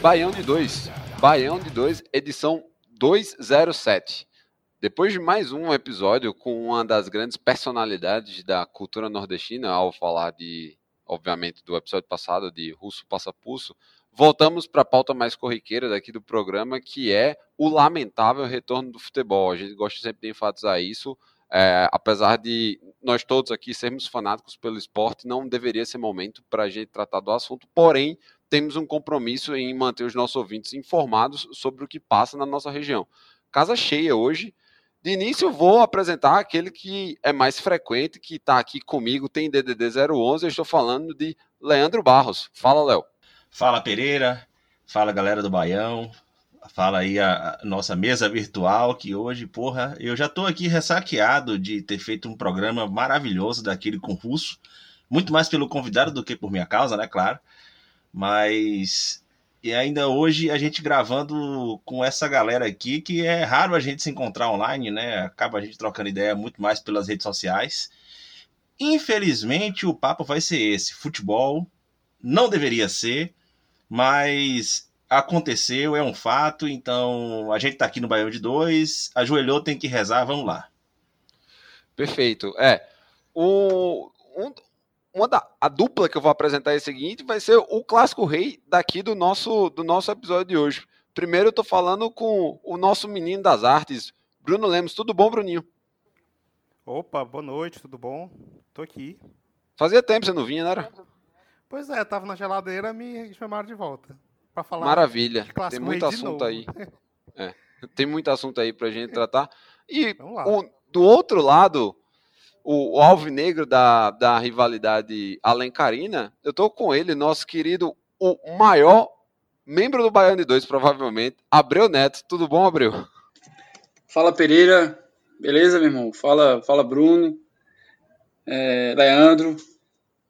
Baião de 2. Baião de 2, edição 207. Depois de mais um episódio com uma das grandes personalidades da cultura nordestina, ao falar de, obviamente, do episódio passado de Russo Passa Pulso, voltamos para a pauta mais corriqueira daqui do programa, que é o lamentável retorno do futebol. A gente gosta sempre de enfatizar isso, é, apesar de nós todos aqui sermos fanáticos pelo esporte, não deveria ser momento para a gente tratar do assunto, porém, temos um compromisso em manter os nossos ouvintes informados sobre o que passa na nossa região. Casa cheia hoje. De início, vou apresentar aquele que é mais frequente, que está aqui comigo, tem DDD 011. Eu estou falando de Leandro Barros. Fala, Léo. Fala Pereira, fala galera do Baião, fala aí a, nossa mesa virtual, que hoje, porra, eu já tô aqui ressaqueado de ter feito um programa maravilhoso daquele com russo, muito mais pelo convidado do que por minha causa, né, claro, mas e ainda hoje a gente gravando com essa galera aqui, que é raro a gente se encontrar online, né, acaba a gente trocando ideia muito mais pelas redes sociais. Infelizmente o papo vai ser esse, futebol não deveria ser, mas aconteceu, é um fato, então a gente tá aqui no Baião de Dois, ajoelhou, tem que rezar, vamos lá. Perfeito. É. O, um, uma da, a dupla que eu vou apresentar é a seguinte, vai ser o clássico rei daqui do nosso, do nosso episódio de hoje. Primeiro eu tô falando com o nosso menino das artes, Bruno Lemos. Tudo bom, Bruninho? Opa, boa noite, tudo bom? Tô aqui. Fazia tempo que você não vinha, né? era? Pois é, tava na geladeira, me chamaram de volta. Pra falar Maravilha. Tem muito assunto aí. É, tem muito assunto aí pra gente tratar. E o- do outro lado, o, o alvinegro da, da rivalidade alencarina, eu tô com ele, nosso querido, o maior membro do Baiano de Dois, provavelmente, Abreu Neto. Tudo bom, Abreu? Fala Pereira, beleza, meu irmão? Fala, fala Bruno, é, Leandro,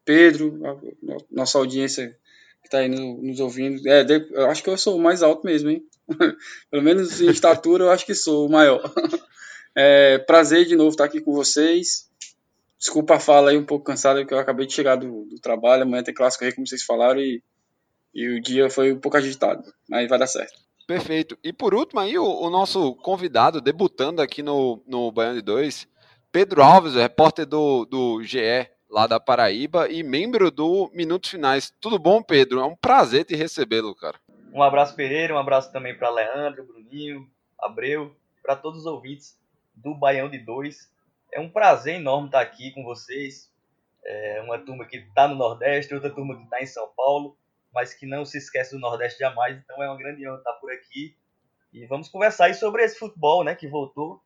Pedro, a- a- nossa audiência que está aí no- nos ouvindo. É, de- eu acho que eu sou o mais alto mesmo, hein? Pelo menos em estatura, eu acho que sou o maior. É, prazer de novo estar aqui com vocês. Desculpa a fala aí um pouco cansada, porque eu acabei de chegar do, do trabalho. Amanhã tem clássico aí, como vocês falaram, e, e o dia foi um pouco agitado, mas vai dar certo. Perfeito. E por último aí, o, o nosso convidado, debutando aqui no, no Baiano de Dois, Pedro Alves, repórter do, do GE lá da Paraíba e membro do Minutos Finais. Tudo bom, Pedro? É um prazer te recebê-lo, cara. Um abraço Pereira, um abraço também para Leandro, Bruninho, Abreu, para todos os ouvintes do Baião de Dois. É um prazer enorme estar aqui com vocês. É uma turma que está no Nordeste, outra turma que está em São Paulo, mas que não se esquece do Nordeste jamais. Então é uma grande honra estar por aqui. E vamos conversar aí sobre esse futebol, né, que voltou.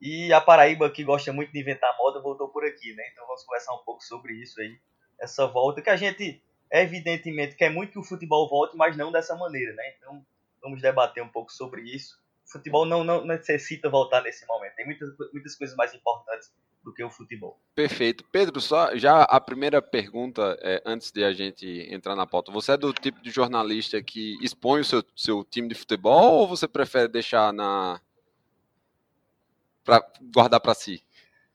E a Paraíba, que gosta muito de inventar moda, voltou por aqui, né? Então vamos conversar um pouco sobre isso aí. Essa volta que a gente evidentemente quer muito que o futebol volte, mas não dessa maneira, né? Então vamos debater um pouco sobre isso. Futebol não, não necessita voltar nesse momento. Tem muitas, muitas coisas mais importantes do que o futebol. Perfeito. Pedro, só já a primeira pergunta, é, antes de a gente entrar na pauta. Você é do tipo de jornalista que expõe o seu, seu time de futebol ou você prefere deixar na. Pra guardar para si?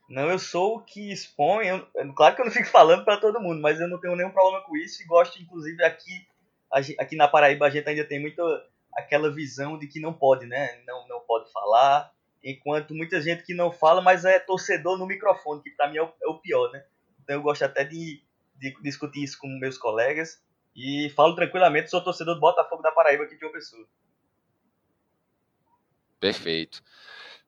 Não, eu sou o que expõe. eu- claro que eu não fico falando para todo mundo, mas eu não tenho nenhum problema com isso e gosto, inclusive, aqui, aqui na Paraíba a gente ainda tem muito aquela visão de que não pode, né? Não, não pode falar. Enquanto muita gente que não fala, mas é torcedor no microfone, que para mim é o, é o pior, né? Então eu gosto até de, de discutir isso com meus colegas. E falo tranquilamente, sou torcedor do Botafogo da Paraíba aqui de uma pessoa. Perfeito.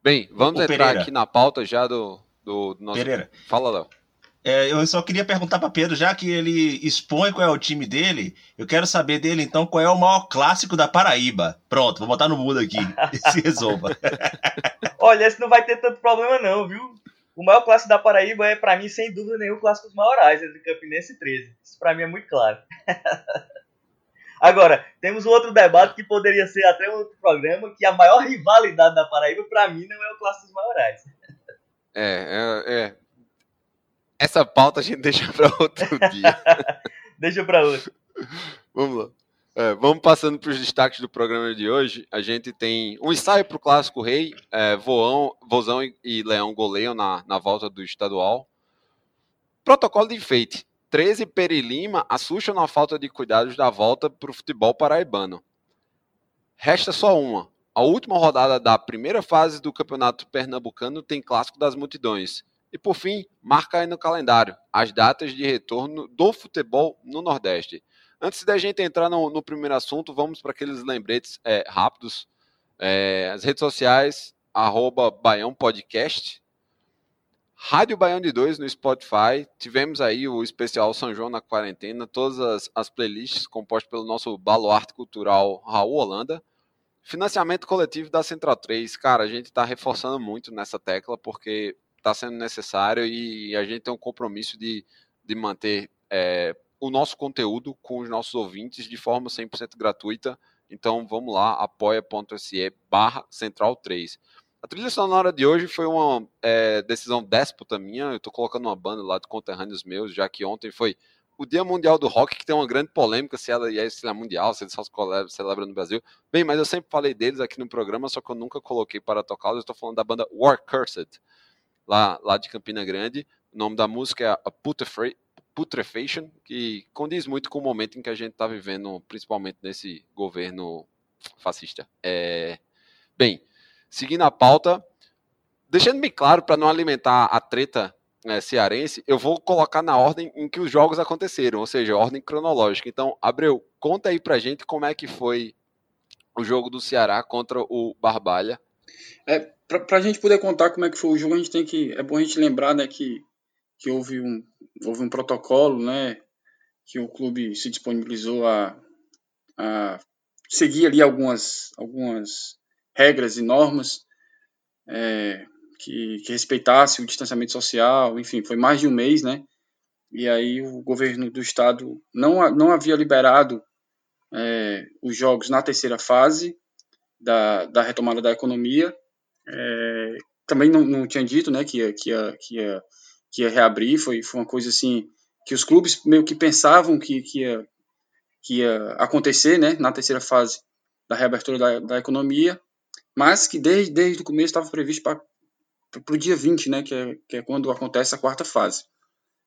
Bem, vamos Ô, entrar Pereira. aqui na pauta já do, do, do nosso. Pereira, Fala, Léo. É, eu só queria perguntar para Pedro, já que ele expõe qual é o time dele, eu quero saber dele então qual é o maior clássico da Paraíba. Pronto, vou botar no mudo aqui. Se resolva. Olha, esse não vai ter tanto problema não, viu? O maior clássico da Paraíba é, pra mim, sem dúvida nenhuma, o clássico dos maiorais, entre Campinense e 13. Isso pra mim é muito claro. Agora, temos um outro debate que poderia ser até um outro programa, que a maior rivalidade da Paraíba, pra mim, não é o clássico dos maiorais. É, é, é. Essa pauta a gente deixa para outro dia. Deixa pra outro. Vamos lá. É, vamos passando para os destaques do programa de hoje. A gente tem um ensaio para o Clássico Rei. É, Voão, Vozão e, e Leão goleiam na, na volta do estadual. Protocolo de enfeite. 13 Peri Lima assustam na falta de cuidados da volta para o futebol paraibano. Resta só uma. A última rodada da primeira fase do Campeonato Pernambucano tem Clássico das Multidões. E por fim, marca aí no calendário as datas de retorno do futebol no Nordeste. Antes da gente entrar no, no primeiro assunto, vamos para aqueles lembretes é, rápidos. É, as redes sociais, arroba Baião Podcast. Rádio Baião de 2 no Spotify. Tivemos aí o especial São João na quarentena, todas as, as playlists compostas pelo nosso baluarte cultural Raul Holanda. Financiamento coletivo da Central 3. Cara, a gente está reforçando muito nessa tecla porque está sendo necessário e a gente tem um compromisso de, de manter é, o nosso conteúdo com os nossos ouvintes de forma 100% gratuita. Então vamos lá, apoia.se barra central 3. A trilha sonora de hoje foi uma é, decisão déspota minha. Eu estou colocando uma banda lá de conterrâneos meus, já que ontem foi o Dia Mundial do Rock, que tem uma grande polêmica se ela é, se ela é mundial, se eles só celebra no Brasil. Bem, mas eu sempre falei deles aqui no programa, só que eu nunca coloquei para tocá-los. Eu estou falando da banda War Cursed, lá, lá de Campina Grande. O nome da música é a Putrefaction, que condiz muito com o momento em que a gente está vivendo, principalmente nesse governo fascista. É... Bem, seguindo a pauta, deixando bem claro para não alimentar a treta né, cearense, eu vou colocar na ordem em que os jogos aconteceram, ou seja, ordem cronológica. Então, Abreu, conta aí pra gente como é que foi o jogo do Ceará contra o Barbalha. É, pra, pra gente poder contar como é que foi o jogo, a gente tem que. É bom a gente lembrar, né, que, que houve, um, houve um protocolo, né? Que o clube se disponibilizou a, a seguir ali algumas, algumas regras e normas. É, que, que, respeitasse o distanciamento social, enfim, foi mais de um mês, né? E aí o governo do estado não, não havia liberado é, os jogos na terceira fase da, da retomada da economia. É, também não, não tinha dito, né, que ia, que ia, que ia, que ia reabrir, foi, foi uma coisa assim que os clubes meio que pensavam que, que, ia, que ia acontecer, né, na terceira fase da reabertura da, da economia, mas que desde, desde o começo estava previsto para o dia 20, né, que é, que é quando acontece a quarta fase.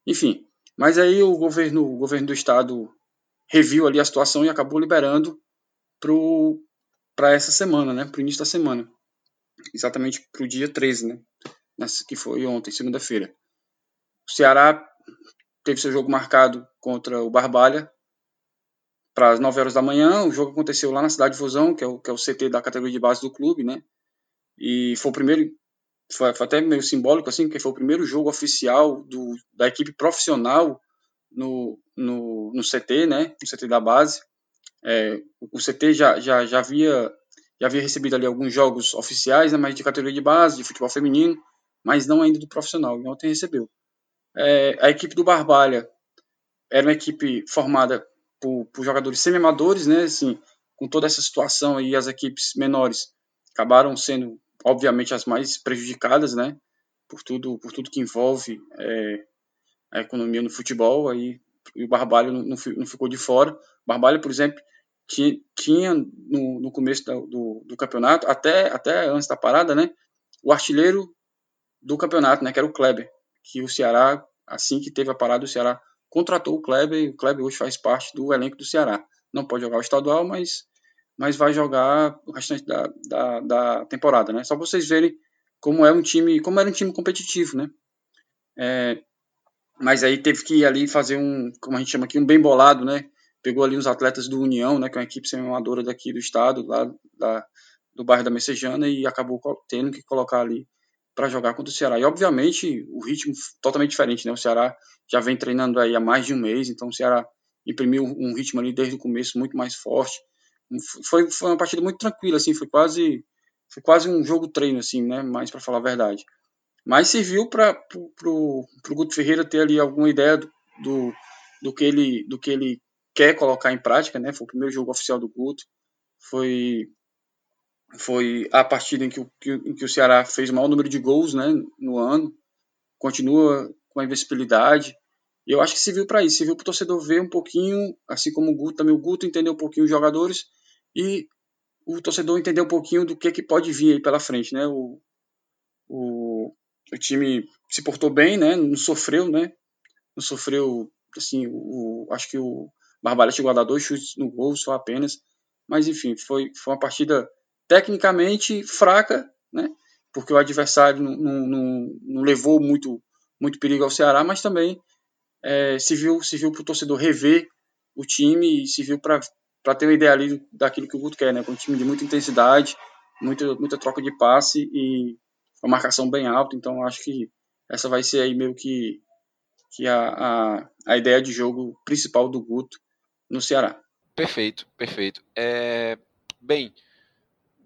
Enfim, mas aí o governo, o governo do estado reviu ali a situação e acabou liberando para essa semana, né, para o início da semana. Exatamente para o dia 13, né, que foi ontem, segunda-feira. O Ceará teve seu jogo marcado contra o Barbalha para as 9 horas da manhã. O jogo aconteceu lá na cidade de Fusão, que é o, que é o CT da categoria de base do clube, né, e foi o primeiro foi, foi, até meio simbólico, assim, porque foi o primeiro jogo oficial do, da equipe profissional no, no, no CT, né, no CT da base. É, o CT já, já, já, havia, já havia recebido ali alguns jogos oficiais, né, mas de categoria de base, de futebol feminino, mas não ainda do profissional, e ontem recebeu. É, a equipe do Barbalha era uma equipe formada por, por jogadores semi-amadores, né, assim, com toda essa situação aí, as equipes menores acabaram sendo obviamente as mais prejudicadas, né, por tudo, por tudo que envolve é, a economia no futebol, aí e o Barbalho não, não, ficou de fora. Barbalho, por exemplo, tinha, tinha no, no começo do, do, do, campeonato, até, até antes da parada, né, o artilheiro do campeonato, né, que era o Kleber, que o Ceará, assim que teve a parada, o Ceará contratou o Kleber e o Kleber hoje faz parte do elenco do Ceará. Não pode jogar o estadual, mas mas vai jogar o restante da, da, da temporada, né? Só para vocês verem como é um time, como era um time competitivo, né? É, mas aí teve que ir ali fazer um, como a gente chama aqui, um bem bolado, né? Pegou ali os atletas do União, né? Que é uma equipe semi-amadora daqui do estado, lá da, do bairro da Messejana e acabou tendo que colocar ali para jogar contra o Ceará. E obviamente o ritmo totalmente diferente, né? O Ceará já vem treinando aí há mais de um mês, então o Ceará imprimiu um ritmo ali desde o começo muito mais forte. Foi, foi uma partida muito tranquila, assim, foi quase foi quase um jogo treino, assim, né? Mais para falar a verdade. Mas serviu para o Guto Ferreira ter ali alguma ideia do, do, do, que ele, do que ele quer colocar em prática, né? Foi o primeiro jogo oficial do Guto. Foi foi a partida em que, o, em que o Ceará fez o maior número de gols né, no ano, continua com a invencibilidade. E eu acho que serviu para isso, serviu para o torcedor ver um pouquinho, assim como o Guto, também o Guto entender um pouquinho os jogadores e o torcedor entender um pouquinho do que, que pode vir aí pela frente. Né? O, o, o time se portou bem, né? não sofreu, né? não sofreu, assim, o, acho que o Barbalha chegou a dar dois chutes no gol só apenas, mas enfim, foi, foi uma partida tecnicamente fraca, né? Porque o adversário não, não, não levou muito, muito perigo ao Ceará, mas também é, se viu, se viu para o torcedor rever o time e se viu para ter uma ideia ali daquilo que o Guto quer, né? Com um time de muita intensidade, muita, muita troca de passe e uma marcação bem alta. Então acho que essa vai ser aí meio que, que a, a, a ideia de jogo principal do Guto no Ceará. Perfeito, perfeito. É, bem,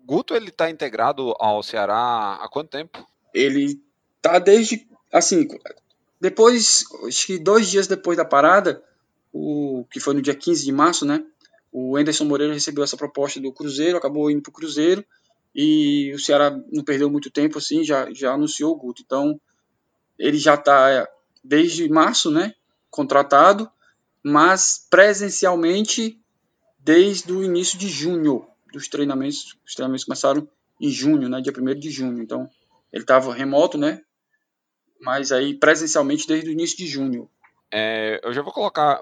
Guto ele está integrado ao Ceará há quanto tempo? Ele tá desde assim, depois, acho que dois dias depois da parada, o que foi no dia 15 de março, né? O Anderson Moreira recebeu essa proposta do Cruzeiro, acabou indo para o Cruzeiro e o Ceará não perdeu muito tempo assim, já já anunciou o Guto. Então, ele já está desde março, né, contratado, mas presencialmente desde o início de junho dos treinamentos, os treinamentos começaram em junho, né, dia 1 de junho. Então, ele estava remoto, né, mas aí presencialmente desde o início de junho. É, eu já vou colocar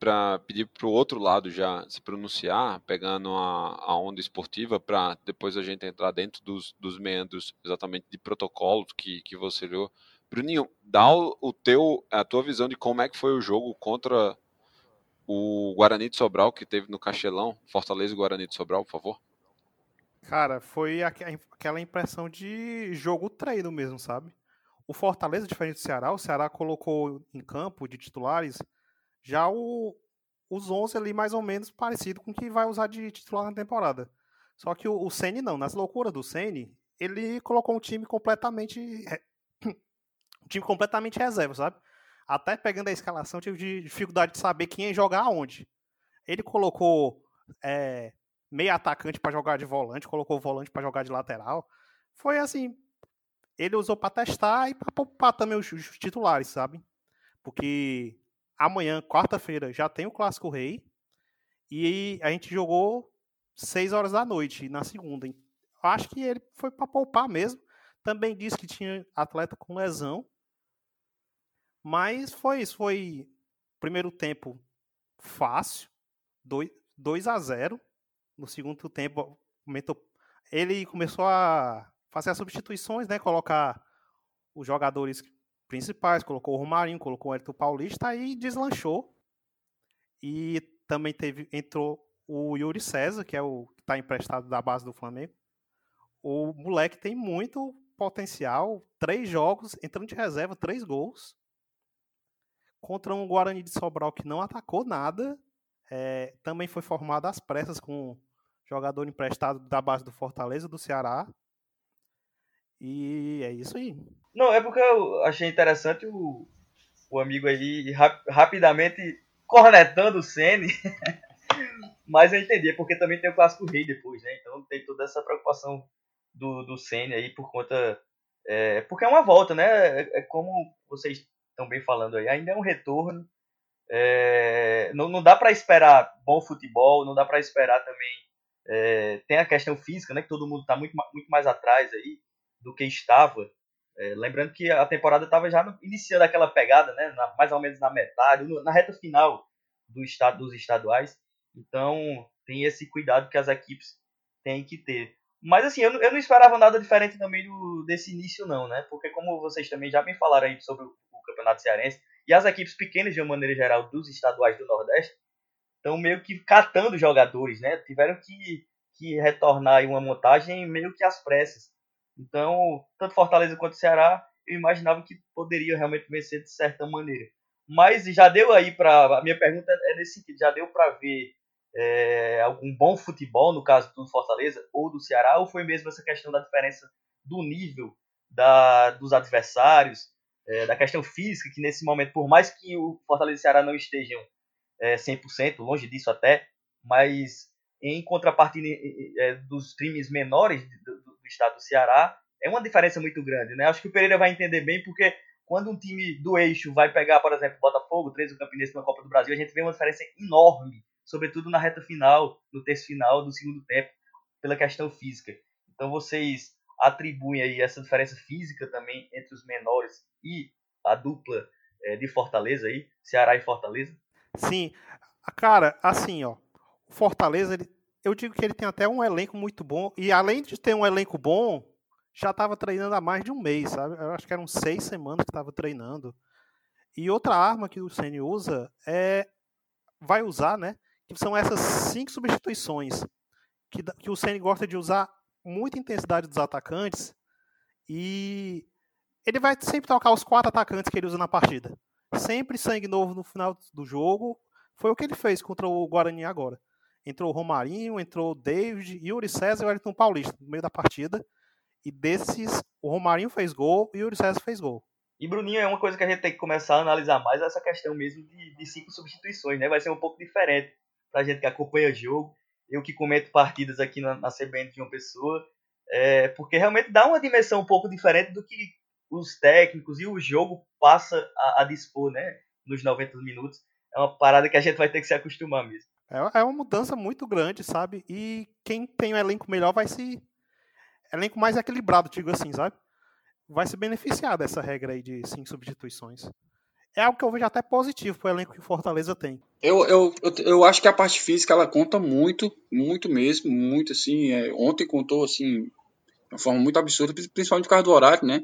para pedir para o outro lado já se pronunciar, pegando a, a onda esportiva, para depois a gente entrar dentro dos, dos meandros exatamente de protocolo que, que você leu. Bruninho, dá o, o teu, a tua visão de como é que foi o jogo contra o Guarani de Sobral que teve no Castelão, Fortaleza e Guarani de Sobral, por favor? Cara, foi aquela impressão de jogo treino mesmo, sabe? O Fortaleza, diferente do Ceará, o Ceará colocou em campo de titulares já o, os 11 ali mais ou menos parecido com o que vai usar de titular na temporada. Só que o, o Ceni não, nas loucuras do Ceni, ele colocou um time completamente um time completamente reserva, sabe? até pegando a escalação, tive dificuldade de saber quem ia jogar aonde. Ele colocou é, meio atacante para jogar de volante, colocou volante para jogar de lateral. Foi assim, ele usou para testar e para poupar também os, os, titulares, sabe? Porque amanhã, quarta-feira, já tem o Clássico Rei e a gente jogou 6 horas da noite na segunda. Acho que ele foi para poupar mesmo. Também disse que tinha atleta com lesão mas foi isso, foi primeiro tempo fácil, 2, 2 a 0. No segundo tempo, ele começou a fazer as substituições, né? Colocar os jogadores principais, colocou o Romarinho, colocou o Hélio Paulista e deslanchou. E também teve entrou o Yuri César, que é o que está emprestado da base do Flamengo. O moleque tem muito potencial, três jogos, entrando de reserva, três gols contra um Guarani de Sobral que não atacou nada. É, também foi formado às pressas com jogador emprestado da base do Fortaleza, do Ceará. E é isso aí. Não, é porque eu achei interessante o, o amigo aí rap, rapidamente cornetando o Sene. Mas eu entendi, é porque também tem o Clássico Rei depois, né? Então tem toda essa preocupação do, do Sene aí por conta. É, porque é uma volta, né? É, é como vocês estão bem falando aí, ainda é um retorno. É, não, não dá para esperar bom futebol, não dá para esperar também. É, tem a questão física, né? Que todo mundo está muito, muito mais atrás aí do que estava. É, lembrando que a temporada estava já iniciando aquela pegada, né? Na, mais ou menos na metade, na reta final do estado, dos estaduais. Então tem esse cuidado que as equipes têm que ter. Mas assim, eu, eu não esperava nada diferente também do, desse início, não, né? Porque como vocês também já me falaram aí sobre o Campeonato Cearense, e as equipes pequenas, de uma maneira geral, dos estaduais do Nordeste, estão meio que catando jogadores, né? Tiveram que, que retornar aí uma montagem meio que às pressas. Então, tanto Fortaleza quanto Ceará, eu imaginava que poderia realmente vencer de certa maneira. Mas já deu aí para. A minha pergunta é nesse sentido: já deu para ver é, algum bom futebol, no caso do Fortaleza ou do Ceará, ou foi mesmo essa questão da diferença do nível da, dos adversários, é, da questão física, que nesse momento, por mais que o Fortaleza e o Ceará não estejam é, 100%, longe disso até, mas em contrapartida é, dos times menores estado do Ceará, é uma diferença muito grande. Né? Acho que o Pereira vai entender bem, porque quando um time do eixo vai pegar, por exemplo, Botafogo, 13 o Campinense na Copa do Brasil, a gente vê uma diferença enorme, sobretudo na reta final, no terço final do segundo tempo, pela questão física. Então vocês atribuem aí essa diferença física também entre os menores e a dupla é, de Fortaleza aí, Ceará e Fortaleza? Sim, cara, assim, ó, o Fortaleza, ele, eu digo que ele tem até um elenco muito bom, e além de ter um elenco bom, já estava treinando há mais de um mês, sabe? Eu acho que eram seis semanas que estava treinando. E outra arma que o Ceni usa é vai usar, né? Que são essas cinco substituições que, que o Ceni gosta de usar muita intensidade dos atacantes e ele vai sempre tocar os quatro atacantes que ele usa na partida. Sempre sangue novo no final do jogo. Foi o que ele fez contra o Guarani agora. Entrou o Romarinho, entrou o David, Yuri César e o Wellington Paulista no meio da partida. E desses, o Romarinho fez gol e o Yuri César fez gol. E Bruninho é uma coisa que a gente tem que começar a analisar mais essa questão mesmo de, de cinco substituições, né? Vai ser um pouco diferente pra gente que acompanha o jogo eu que comento partidas aqui na, na CBN de uma pessoa, é, porque realmente dá uma dimensão um pouco diferente do que os técnicos e o jogo passa a, a, dispor, né, nos 90 minutos. É uma parada que a gente vai ter que se acostumar mesmo. É, é uma mudança muito grande, sabe? E quem tem um elenco melhor vai se. Elenco mais equilibrado, digo assim, sabe? Vai se beneficiar dessa regra aí de cinco substituições é algo que eu vejo até positivo para o elenco que o Fortaleza tem. Eu, eu, eu, eu, acho que a parte física ela conta muito, muito mesmo, muito assim. É, ontem contou assim, de uma forma muito absurda, principalmente por causa do horário, né?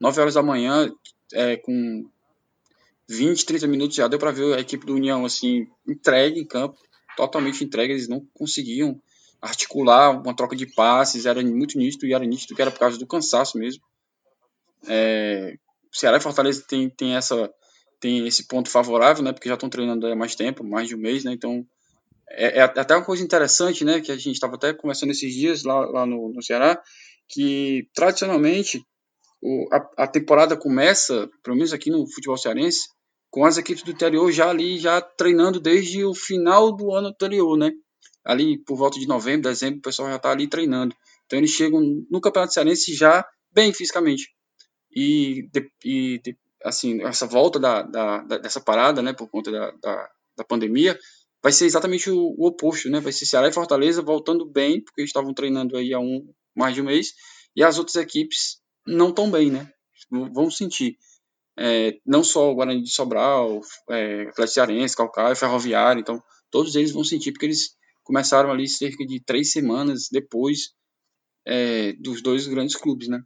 9 horas da manhã, é, com 20, 30 minutos já deu para ver a equipe do União assim, entregue em campo, totalmente entregue, eles não conseguiam articular uma troca de passes, era muito nítido e era nítido que era por causa do cansaço mesmo. É, Ceará e Fortaleza tem, tem essa tem esse ponto favorável, né? Porque já estão treinando há mais tempo, mais de um mês, né? Então é, é até uma coisa interessante, né? Que a gente estava até conversando esses dias lá, lá no, no Ceará, que tradicionalmente o, a, a, temporada começa, pelo menos aqui no futebol cearense, com as equipes do interior já ali, já treinando desde o final do ano anterior, né? Ali por volta de novembro, dezembro, o pessoal já está ali treinando. Então eles chegam no Campeonato Cearense já bem fisicamente. E, e assim, essa volta da, da, dessa parada, né, por conta da, da, da pandemia, vai ser exatamente o, o, oposto, né? Vai ser Ceará e Fortaleza voltando bem, porque eles estavam treinando aí há um mais de um mês, e as outras equipes não tão bem, né? Vão sentir. É, não só o Guarani de Sobral, é, Atlético Cearense, Calcaia, Ferroviário, então todos eles vão sentir, porque eles começaram ali cerca de três semanas depois é, dos dois grandes clubes, né?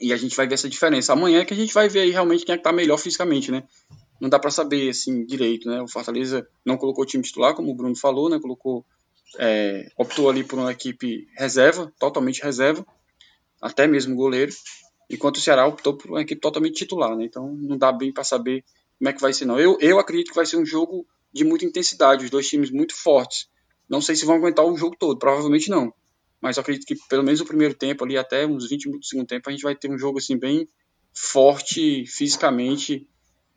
E a gente vai ver essa diferença. Amanhã é que a gente vai ver aí realmente quem é que tá melhor fisicamente, né? Não dá para saber, assim, direito, né? O Fortaleza não colocou o time titular, como o Bruno falou, né? Colocou, é, optou ali por uma equipe reserva, totalmente reserva, até mesmo goleiro, enquanto o Ceará optou por uma equipe totalmente titular, né? Então não dá bem para saber como é que vai ser, não. Eu, eu acredito que vai ser um jogo de muita intensidade, os dois times muito fortes. Não sei se vão aguentar o jogo todo, provavelmente não mas eu acredito que pelo menos o primeiro tempo ali, até uns 20 minutos do segundo tempo, a gente vai ter um jogo assim bem forte fisicamente,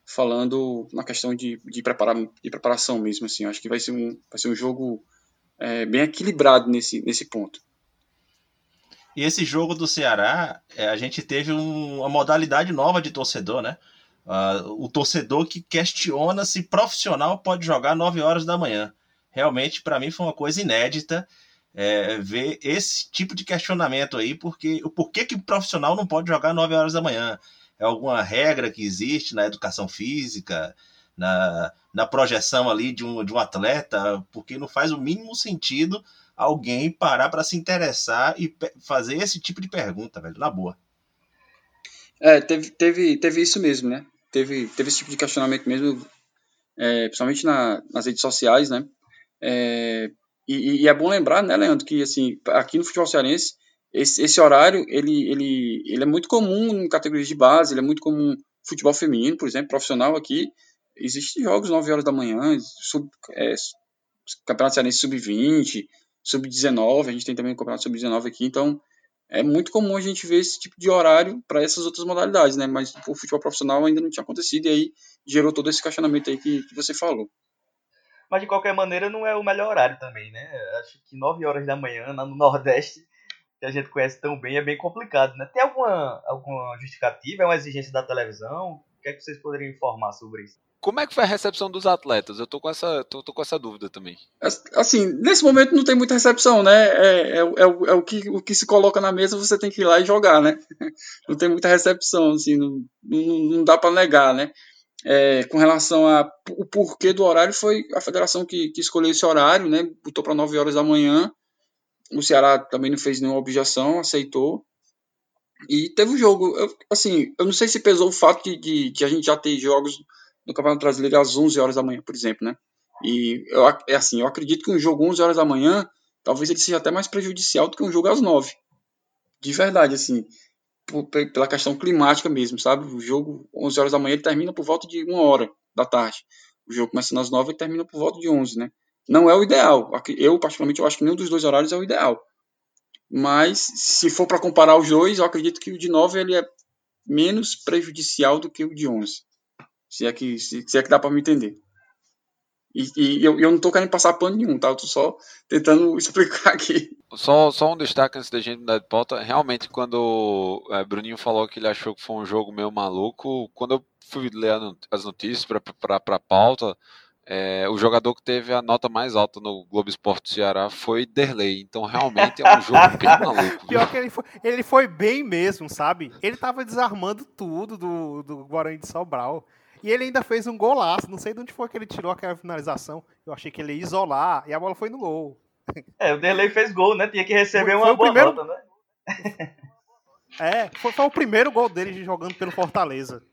falando na questão de, de, preparar, de preparação mesmo. Assim. Acho que vai ser um, vai ser um jogo é, bem equilibrado nesse, nesse ponto. E esse jogo do Ceará, é, a gente teve um, uma modalidade nova de torcedor, né? Uh, o torcedor que questiona se profissional pode jogar 9 horas da manhã. Realmente, para mim, foi uma coisa inédita é, ver esse tipo de questionamento aí, porque o porquê que profissional não pode jogar 9 horas da manhã? É alguma regra que existe na educação física, na, na projeção ali de um, de um atleta? Porque não faz o mínimo sentido alguém parar para se interessar e fazer esse tipo de pergunta, velho, na boa. É, teve, teve, teve isso mesmo, né? Teve, teve esse tipo de questionamento mesmo, é, principalmente na, nas redes sociais, né? É, E, e, é bom lembrar, né, Leandro, que assim, aqui no futebol cearense, esse, esse horário ele, ele, ele é muito comum em categorias de base, ele é muito comum futebol feminino, por exemplo, profissional aqui. Existem jogos 9 horas da manhã, sub, é, Campeonato Cearense Sub-20, Sub-19, a gente tem também o Campeonato Sub-19 aqui, então é muito comum a gente ver esse tipo de horário para essas outras modalidades, né? Mas o futebol profissional ainda não tinha acontecido e aí gerou todo esse questionamento aí que, que você falou. Mas de qualquer maneira não é o melhor horário também, né? Acho que 9 horas da manhã no Nordeste, que a gente conhece tão bem, é bem complicado, né? Tem alguma, alguma justificativa? É uma exigência da televisão? O que é que vocês poderiam informar sobre isso? Como é que foi a recepção dos atletas? Eu tô com essa, tô, tô com essa dúvida também. Assim, nesse momento não tem muita recepção, né? É, é, é, o, é o, que, o que se coloca na mesa, você tem que ir lá e jogar, né? Não tem muita recepção, assim, não, não, não dá para negar, né? É, com relação ao porquê do horário, foi a federação que, que escolheu esse horário, né? Botou para 9 horas da manhã. O Ceará também não fez nenhuma objeção, aceitou. E teve o um jogo. Eu, assim, eu não sei se pesou o fato de, de, de a gente já ter jogos no Campeonato Brasileiro às 11 horas da manhã, por exemplo, né? E eu, é assim, eu acredito que um jogo 11 horas da manhã, talvez ele seja até mais prejudicial do que um jogo às 9. De verdade, assim, por, pela questão climática mesmo, sabe? O jogo 11 horas da manhã ele termina por volta de uma hora da tarde. O jogo começa às 9 e termina por volta de 11, né? Não é o ideal. Eu, particularmente, eu acho que nenhum dos dois horários é o ideal. Mas, se for para comparar os dois, eu acredito que o de 9 ele é menos prejudicial do que o de 11. Se é que, se, se é que dá para me entender. E, e eu, eu, não tô querendo passar pano nenhum, tá? Eu tô só tentando explicar aqui. Só, só um destaque antes da gente mudar de pauta. Realmente, quando é, Bruninho falou que ele achou que foi um jogo meio maluco, quando eu fui ler as notícias para a pauta, é, o jogador que teve a nota mais alta no Globo Esporte Ceará foi Derlei. Então, realmente é um jogo bem maluco. Pior que ele foi, ele foi bem mesmo, sabe? Ele tava desarmando tudo do, do Guarani de Sobral. E ele ainda fez um golaço. Não sei de onde foi que ele tirou aquela finalização. Eu achei que ele ia isolar e a bola foi no gol. É, o Derlei fez gol, né? Tinha que receber foi, uma foi boa primeiro... nota, né? é, foi, foi, o primeiro gol dele jogando pelo Fortaleza.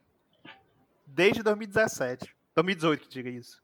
Desde 2017. 2018 que diga isso.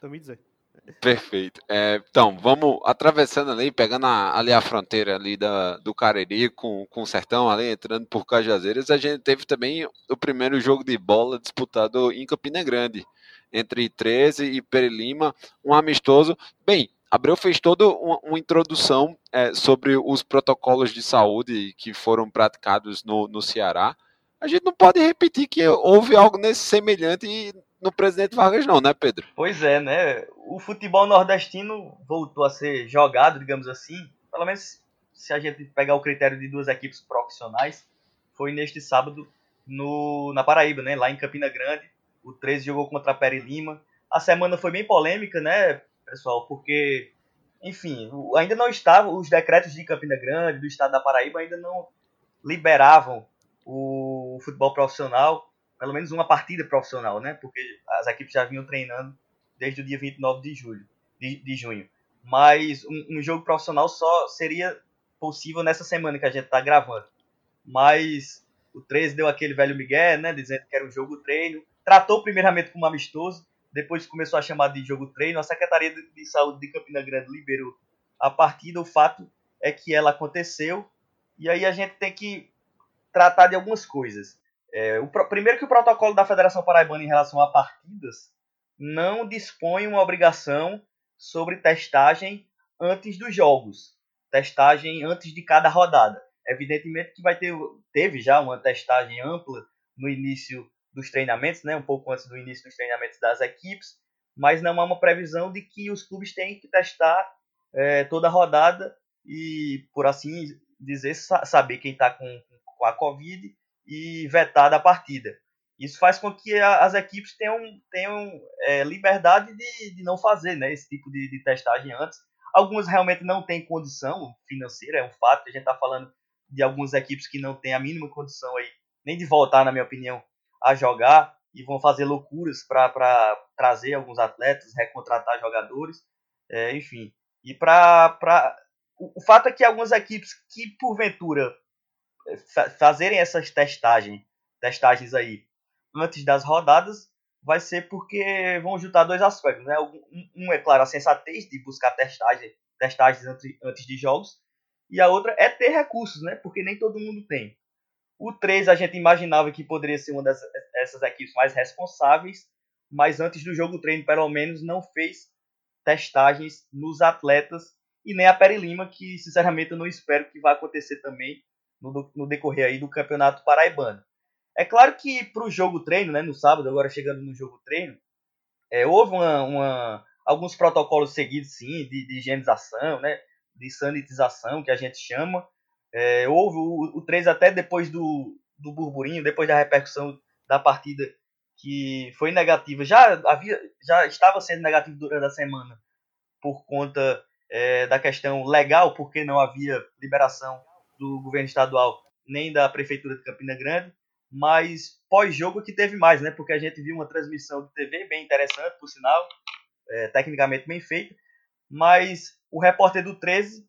2018. Perfeito. É, então, vamos atravessando ali, pegando a, ali a fronteira ali da, do Cariri com, com o Sertão ali, entrando por Cajazeiras, a gente teve também o primeiro jogo de bola disputado em Campina Grande, entre 13 e Perilima, um amistoso. Bem, Abreu fez toda uma, uma introdução é, sobre os protocolos de saúde que foram praticados no, no Ceará. A gente não pode repetir que houve algo nesse semelhante no presidente Vargas, não, né, Pedro? Pois é, né? O futebol nordestino voltou a ser jogado, digamos assim, pelo menos se a gente pegar o critério de duas equipes profissionais, foi neste sábado no, na Paraíba, né? Lá em Campina Grande. O 13 jogou contra a Peri Lima. A semana foi bem polêmica, né, pessoal? Porque, enfim, ainda não estavam, os decretos de Campina Grande, do estado da Paraíba, ainda não liberavam o futebol profissional pelo menos uma partida profissional, né? Porque as equipes já vinham treinando desde o dia 29 de julho, de, de junho. Mas um, um, jogo profissional só seria possível nessa semana que a gente está gravando. Mas o 13 deu aquele velho migué, né? Dizendo que era um jogo treino. Tratou primeiramente como amistoso, depois começou a chamar de jogo treino. A Secretaria de Saúde de Campina Grande liberou a partida. O fato é que ela aconteceu. E aí a gente tem que tratar de algumas coisas. É, o, primeiro que o protocolo da Federação Paraibana em relação a partidas não dispõe uma obrigação sobre testagem antes dos jogos, testagem antes de cada rodada. Evidentemente que vai ter, teve já uma testagem ampla no início dos treinamentos, né, um pouco antes do início dos treinamentos das equipes, mas não há uma previsão de que os clubes têm que testar é, toda a rodada e, por assim dizer, saber quem está com, com a Covid e vetada a partida. Isso faz com que a, as equipes tenham, tenham é, liberdade de, de não fazer né, esse tipo de, de testagem antes. Algumas realmente não têm condição financeira, é um fato. A gente está falando de algumas equipes que não têm a mínima condição aí, nem de voltar, na minha opinião, a jogar e vão fazer loucuras para trazer alguns atletas, recontratar jogadores, é, enfim. E para. O, o fato é que algumas equipes que, porventura, fazerem essas testagens, testagens aí antes das rodadas, vai ser porque vão juntar dois aspectos, né? Um, é claro a sensatez de buscar testagem, testagens antes, antes de jogos, e a outra é ter recursos, né? Porque nem todo mundo tem. O 3 a gente imaginava que poderia ser uma dessas equipes mais responsáveis, mas antes do jogo treino, pelo menos, não fez testagens nos atletas e nem a Peri Lima, que sinceramente eu não espero que vai acontecer também no, no decorrer aí do Campeonato Paraibano. É claro que para o jogo treino, né, no sábado, agora chegando no jogo treino, é, houve uma, uma, alguns protocolos seguidos, sim, de, de, higienização, né, de sanitização, que a gente chama. É, houve o, o 3 até depois do, do burburinho, depois da repercussão da partida que foi negativa, já havia, já estava sendo negativo durante a semana por conta é, da questão legal, porque não havia liberação do governo estadual nem da prefeitura de Campina Grande, mas pós-jogo que teve mais, né? Porque a gente viu uma transmissão de TV bem interessante, por sinal, é, tecnicamente bem feita, mas o repórter do 13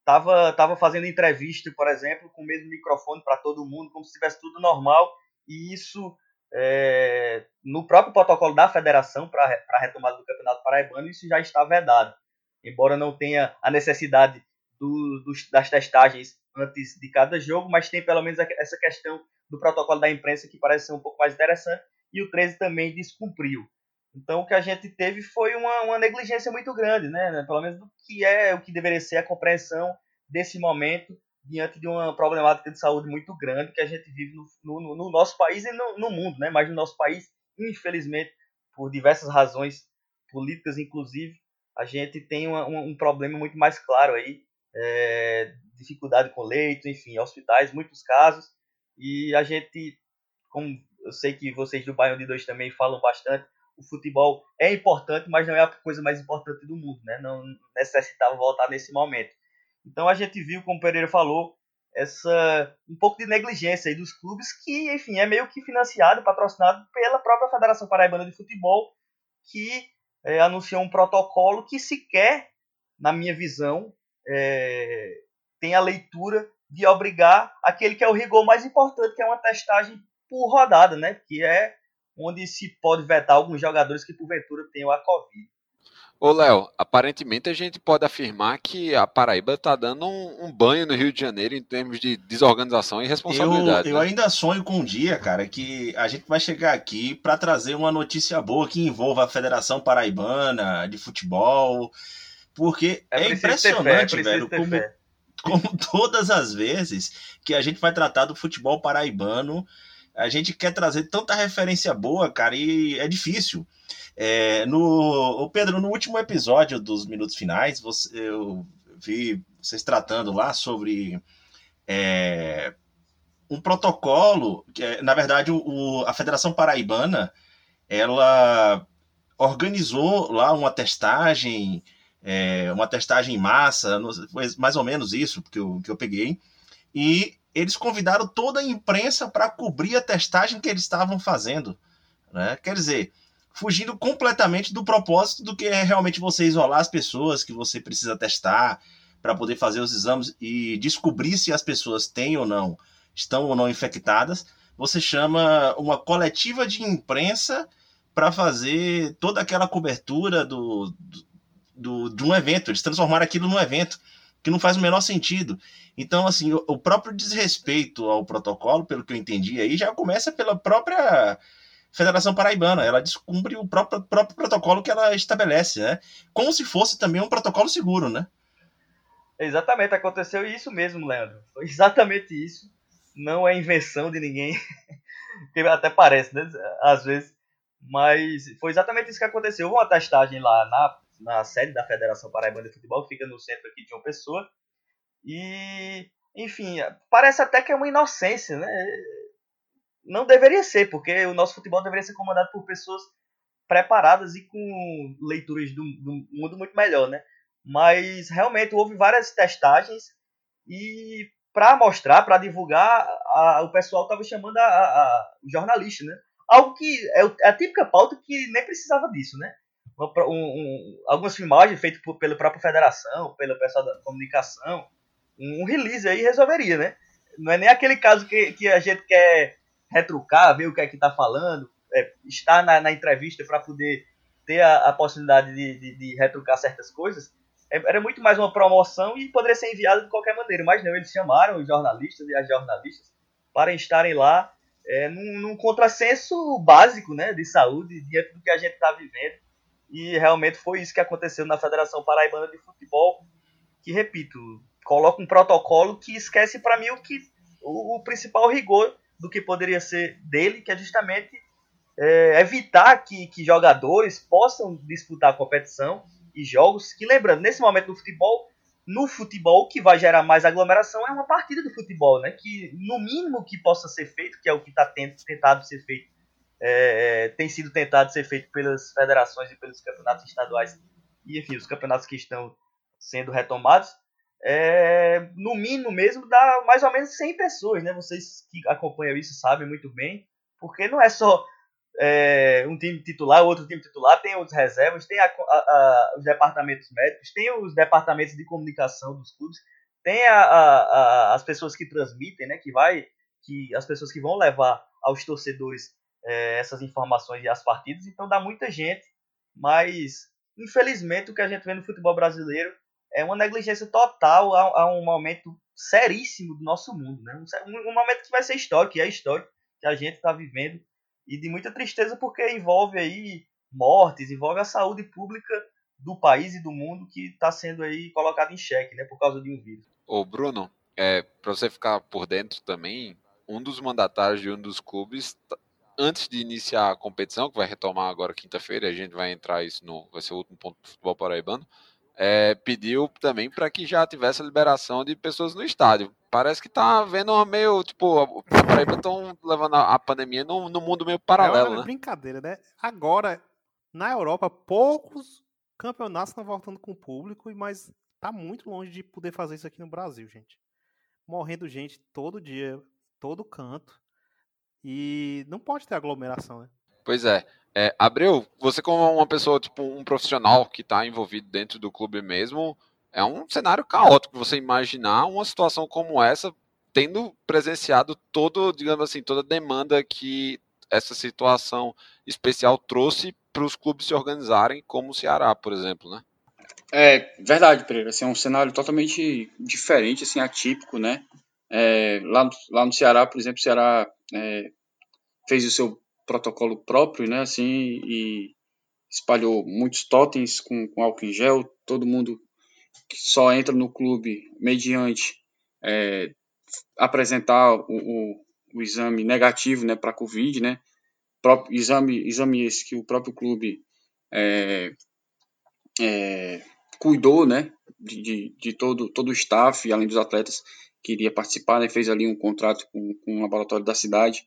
estava tava fazendo entrevista, por exemplo, com o mesmo microfone para todo mundo, como se tivesse tudo normal, e isso é, no próprio protocolo da federação para a retomada do Campeonato Paraibano, isso já está vedado. Embora não tenha a necessidade do, dos, das testagens antes de cada jogo, mas tem pelo menos essa questão do protocolo da imprensa que parece ser um pouco mais interessante, e o 13 também descumpriu. Então o que a gente teve foi uma, uma negligência muito grande, né? Pelo menos do que é o que deveria ser a compreensão desse momento diante de uma problemática de saúde muito grande que a gente vive no, no, no nosso país e no, no, mundo, né? Mas no nosso país, infelizmente, por diversas razões políticas, inclusive, a gente tem uma, um, um, problema muito mais claro aí, é, dificuldade com leito, enfim, hospitais, muitos casos, e a gente, como eu sei que vocês do Bayern de Dois também falam bastante, o futebol é importante, mas não é a coisa mais importante do mundo, né? Não necessitava voltar nesse momento. Então a gente viu, como o Pereira falou, essa um pouco de negligência aí dos clubes que, enfim, é meio que financiado, patrocinado pela própria Federação Paraibana de Futebol, que é, anunciou um protocolo que sequer, na minha visão, é, tem a leitura de obrigar aquele que é o rigor mais importante, que é uma testagem por rodada, né? Que é onde se pode vetar alguns jogadores que porventura tenham a Covid. Ô, Léo, aparentemente a gente pode afirmar que a Paraíba está dando um, um, banho no Rio de Janeiro em termos de desorganização e responsabilidade. Eu, né? eu ainda sonho com um dia, cara, que a gente vai chegar aqui para trazer uma notícia boa que envolva a Federação Paraibana de Futebol, porque é, é impressionante, fé, velho, como, como todas as vezes que a gente vai tratar do futebol paraibano, a gente quer trazer tanta referência boa, cara, e é difícil. É, no, o Pedro, no último episódio dos Minutos Finais, você, eu vi vocês tratando lá sobre é, um protocolo, que é, na verdade o, a Federação Paraibana ela organizou lá uma testagem, é, uma testagem em massa, foi mais ou menos isso que eu, que eu peguei, e eles convidaram toda a imprensa para cobrir a testagem que eles estavam fazendo. Né? Quer dizer, fugindo completamente do propósito do que é realmente você isolar as pessoas que você precisa testar para poder fazer os exames e descobrir se as pessoas têm ou não, estão ou não infectadas. Você chama uma coletiva de imprensa para fazer toda aquela cobertura do, do, de um evento. Eles transformaram aquilo num evento que não faz o menor sentido. Então, assim, o, o próprio desrespeito ao protocolo, pelo que eu entendi aí, já começa pela própria Federação Paraibana. Ela descumpre o próprio, próprio protocolo que ela estabelece, né? Como se fosse também um protocolo seguro, né? Exatamente, aconteceu isso mesmo, Leandro. Foi exatamente isso. Não é invenção de ninguém. até parece, né? Às vezes. Mas foi exatamente isso que aconteceu. Houve uma testagem lá na, na sede da Federação Paraibana de Futebol, fica no centro aqui de uma pessoa. E, enfim, parece até que é uma inocência, né? não deveria ser, porque o nosso futebol deveria ser comandado por pessoas preparadas e com leituras do, do mundo muito melhor, né? Mas realmente houve várias testagens e para mostrar, para divulgar, a, o pessoal estava chamando a, a, a, jornalista, né? Algo que é, é a típica pauta que nem precisava disso, né? Um, um, algumas filmagens feitas pela própria federação, pelo pessoal da comunicação, um release aí resolveria, né? Não é nem aquele caso que, que a gente quer retrucar, ver o que é que tá falando. é, estar na, na entrevista para poder ter a, a possibilidade de, de, de, retrucar certas coisas, é, era muito mais uma promoção e poderia ser enviado de qualquer maneira. Mas não, eles chamaram os jornalistas e as jornalistas para estarem lá é, num, num contrassenso básico né, de saúde diante do que a gente está vivendo. E realmente foi isso que aconteceu na Federação Paraibana de Futebol, que, repito, coloca um protocolo que esquece para mim o que o, o, principal rigor do que poderia ser dele, que é justamente é, evitar que, que jogadores possam disputar a competição e jogos. Que lembrando, nesse momento do futebol, no futebol que vai gerar mais aglomeração é uma partida de futebol, né? Que no mínimo que possa ser feito, que é o que está tentado ser feito, é, é, tem sido tentado ser feito pelas federações e pelos campeonatos estaduais e enfim os campeonatos que estão sendo retomados, é, no mínimo mesmo dá mais ou menos 100 pessoas, né? Vocês que acompanham isso sabem muito bem, porque não é só é, um time titular, outro time titular, tem os reservas, tem a, a, a, os departamentos médicos, tem os departamentos de comunicação dos clubes, tem as pessoas que transmitem, né, que vai, que as pessoas que vão levar aos torcedores é, essas informações e as partidas, então dá muita gente, mas infelizmente o que a gente vê no futebol brasileiro é uma negligência total a, a um momento seríssimo do nosso mundo, né? Um, um momento que vai ser histórico, que é histórico, que a gente está vivendo e de muita tristeza porque envolve aí mortes, envolve a saúde pública do país e do mundo que está sendo aí colocado em xeque, né, por causa de um vírus. Ô Bruno, é, para você ficar por dentro também, um dos mandatários de um dos clubes, antes de iniciar a competição, que vai retomar agora quinta-feira, a gente vai entrar isso no, vai ser o último ponto do futebol paraibano, é, pediu também para que já tivesse a liberação de pessoas no estádio. Parece que tá vendo meio, tipo, Paraíba estão levando a, pandemia no, no mundo meio paralelo, é uma né? brincadeira, né? Agora, na Europa, poucos campeonatos estão voltando com o público, mas tá muito longe de poder fazer isso aqui no Brasil, gente. Morrendo gente todo dia, todo canto. E não pode ter aglomeração, né? Pois é. É, Abreu, você como uma pessoa, tipo, um profissional que está envolvido dentro do clube mesmo, é um cenário caótico você imaginar uma situação como essa, tendo presenciado todo, digamos assim, toda a demanda que essa situação especial trouxe para os clubes se organizarem, como o Ceará, por exemplo, né? É verdade, Pereira. Assim, é um cenário totalmente diferente, assim, atípico, né? É, lá, lá no Ceará, por exemplo, o Ceará é, fez o seu protocolo próprio, né, assim, e espalhou muitos totens com, com álcool em gel, todo mundo que só entra no clube mediante é, apresentar o, o, o, exame negativo, né, para Covid, né, próprio exame, exame esse que o próprio clube é, é, cuidou, né, de, de, de, todo, todo o staff, além dos atletas que iria participar, né, fez ali um contrato com, com o laboratório da cidade,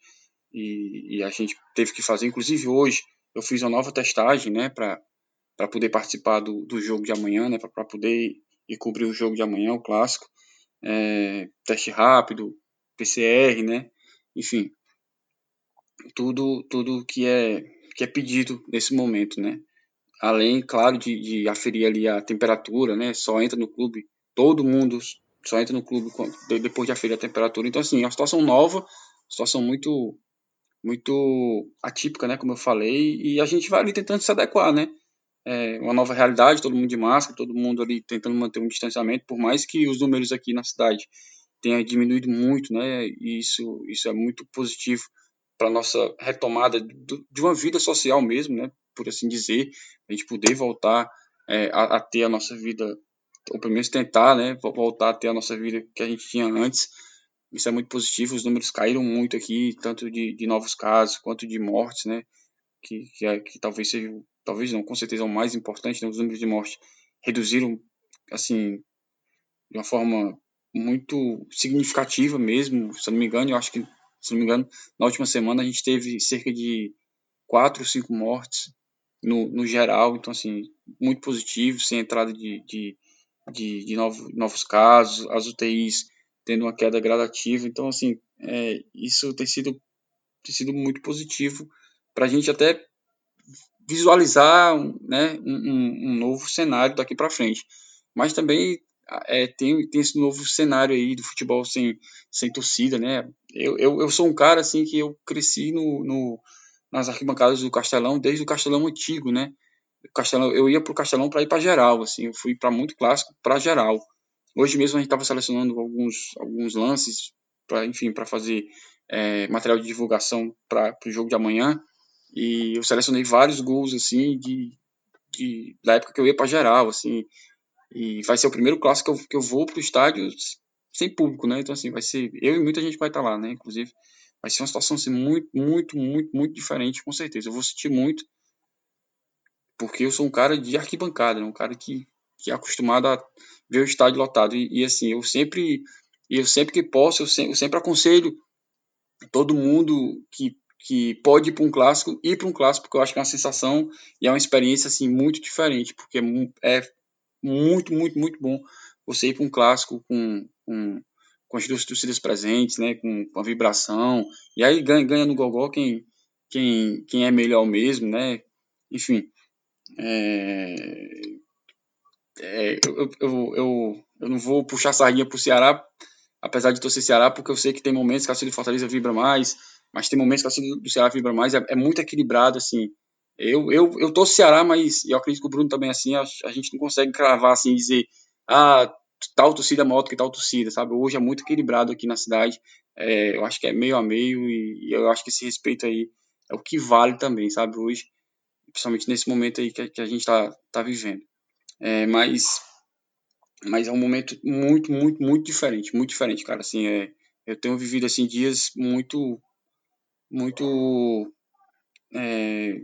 e, e, a gente teve que fazer, inclusive hoje eu fiz uma nova testagem, né, para poder participar do, do jogo de amanhã, né, para poder ir cobrir o jogo de amanhã, o clássico, é, teste rápido, PCR, né, enfim, tudo tudo que é que é pedido nesse momento, né, além, claro, de, de aferir ali a temperatura, né, só entra no clube, todo mundo só entra no clube depois de aferir a temperatura, então assim, é uma situação nova, situação muito muito atípica, né, como eu falei, e a gente vai ali tentando se adequar, né, é uma nova realidade, todo mundo de máscara, todo mundo ali tentando manter um distanciamento, por mais que os números aqui na cidade tenham diminuído muito, né, e isso, isso é muito positivo para nossa retomada do, de uma vida social mesmo, né, por assim dizer, a gente poder voltar é, a, a ter a nossa vida, ou pelo menos tentar, né, voltar a ter a nossa vida que a gente tinha antes, isso é muito positivo, os números caíram muito aqui, tanto de, de novos casos quanto de mortes, né? Que, que, é, que talvez seja, talvez não, com certeza é o mais importante, né? Os números de morte reduziram, assim, de uma forma muito significativa mesmo, se não me engano, eu acho que, se não me engano, na última semana a gente teve cerca de quatro, cinco mortes no, no geral, então, assim, muito positivo, sem entrada de, de, de, de novos casos, as UTIs tendo uma queda gradativa. Então, assim, é, isso tem sido, tem sido muito positivo para a gente até visualizar né, um, um novo cenário daqui para frente. Mas também é, tem, tem esse novo cenário aí do futebol sem, sem torcida, né? Eu, eu, eu sou um cara assim que eu cresci no, no, nas arquibancadas do Castelão desde o Castelão antigo, né? Castelão, eu ia para o Castelão para ir para geral, assim, eu fui para muito clássico, para geral. Hoje mesmo a gente estava selecionando alguns, alguns lances, para enfim, para fazer é, material de divulgação para o jogo de amanhã. E eu selecionei vários gols assim de, de da época que eu ia para geral, assim. E vai ser o primeiro clássico que eu, que eu vou para o estádio sem público, né? Então assim, vai ser eu e muita gente vai estar tá lá, né? Inclusive vai ser uma situação assim, muito, muito, muito, muito diferente, com certeza. Eu vou sentir muito, porque eu sou um cara de arquibancada, né? um cara que, que é acostumado a ver o estádio lotado. E, e assim, eu sempre, eu sempre que posso, eu sempre, eu sempre aconselho todo mundo que, que pode ir para um clássico, ir para um clássico, porque eu acho que é uma sensação e é uma experiência assim, muito diferente, porque é, é muito, muito, muito bom você ir para um clássico com, com com as duas torcidas presentes, né, com, com a vibração, e aí ganha, ganha no gogó quem, quem, quem é melhor mesmo, né, enfim, é, é, eu, eu, eu, eu, não vou puxar sardinha pro Ceará, apesar de torcer Ceará, porque eu sei que tem momentos que a torcida Fortaleza vibra mais, mas tem momentos que a torcida do Ceará vibra mais, é, é muito equilibrado, assim, eu, eu, eu torço Ceará, mas eu acredito que o Bruno também é assim, a, a gente não consegue cravar assim, dizer, ah, tal torcida é maior do que tal torcida, sabe? Hoje é muito equilibrado aqui na cidade. É, eu acho que é meio a meio e, e, eu acho que esse respeito aí é o que vale também, sabe? Hoje, principalmente nesse momento aí que, que a gente tá, tá vivendo. É, mas, mas é um momento muito, muito, muito diferente, muito diferente, cara. Assim, é, eu tenho vivido assim dias muito, muito é,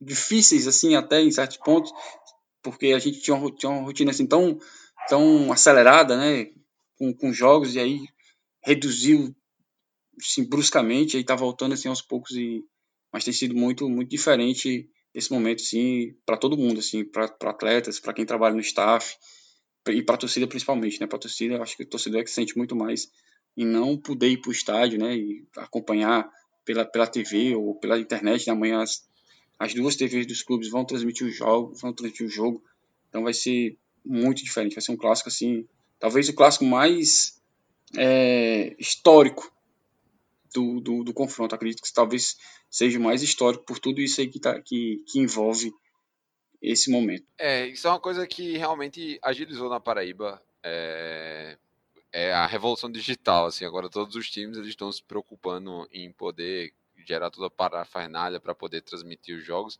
difíceis, assim, até em certos pontos, porque a gente tinha uma, tinha uma rotina assim tão tão acelerada, né, com, com jogos, e aí reduziu assim, bruscamente, aí tá voltando assim aos poucos, e mas tem sido muito, muito diferente esse momento, assim, para todo mundo, assim, para atletas, para quem trabalha no staff, e para torcida principalmente, né, para torcida, acho que o torcedor é que sente muito mais em não poder ir para o estádio, né, e acompanhar pela, pela TV ou pela internet, né, amanhã as, as duas TVs dos clubes vão transmitir o jogo, vão transmitir o jogo, então vai ser muito diferente. Vai ser um clássico assim, talvez o clássico mais é, histórico do, do, do, confronto. Acredito que talvez seja mais histórico por tudo isso aí que, tá, que, que envolve esse momento. É, isso é uma coisa que realmente agilizou na Paraíba. É, é a revolução digital. Assim, agora todos os times eles estão se preocupando em poder gerar toda a parafernália para poder transmitir os jogos.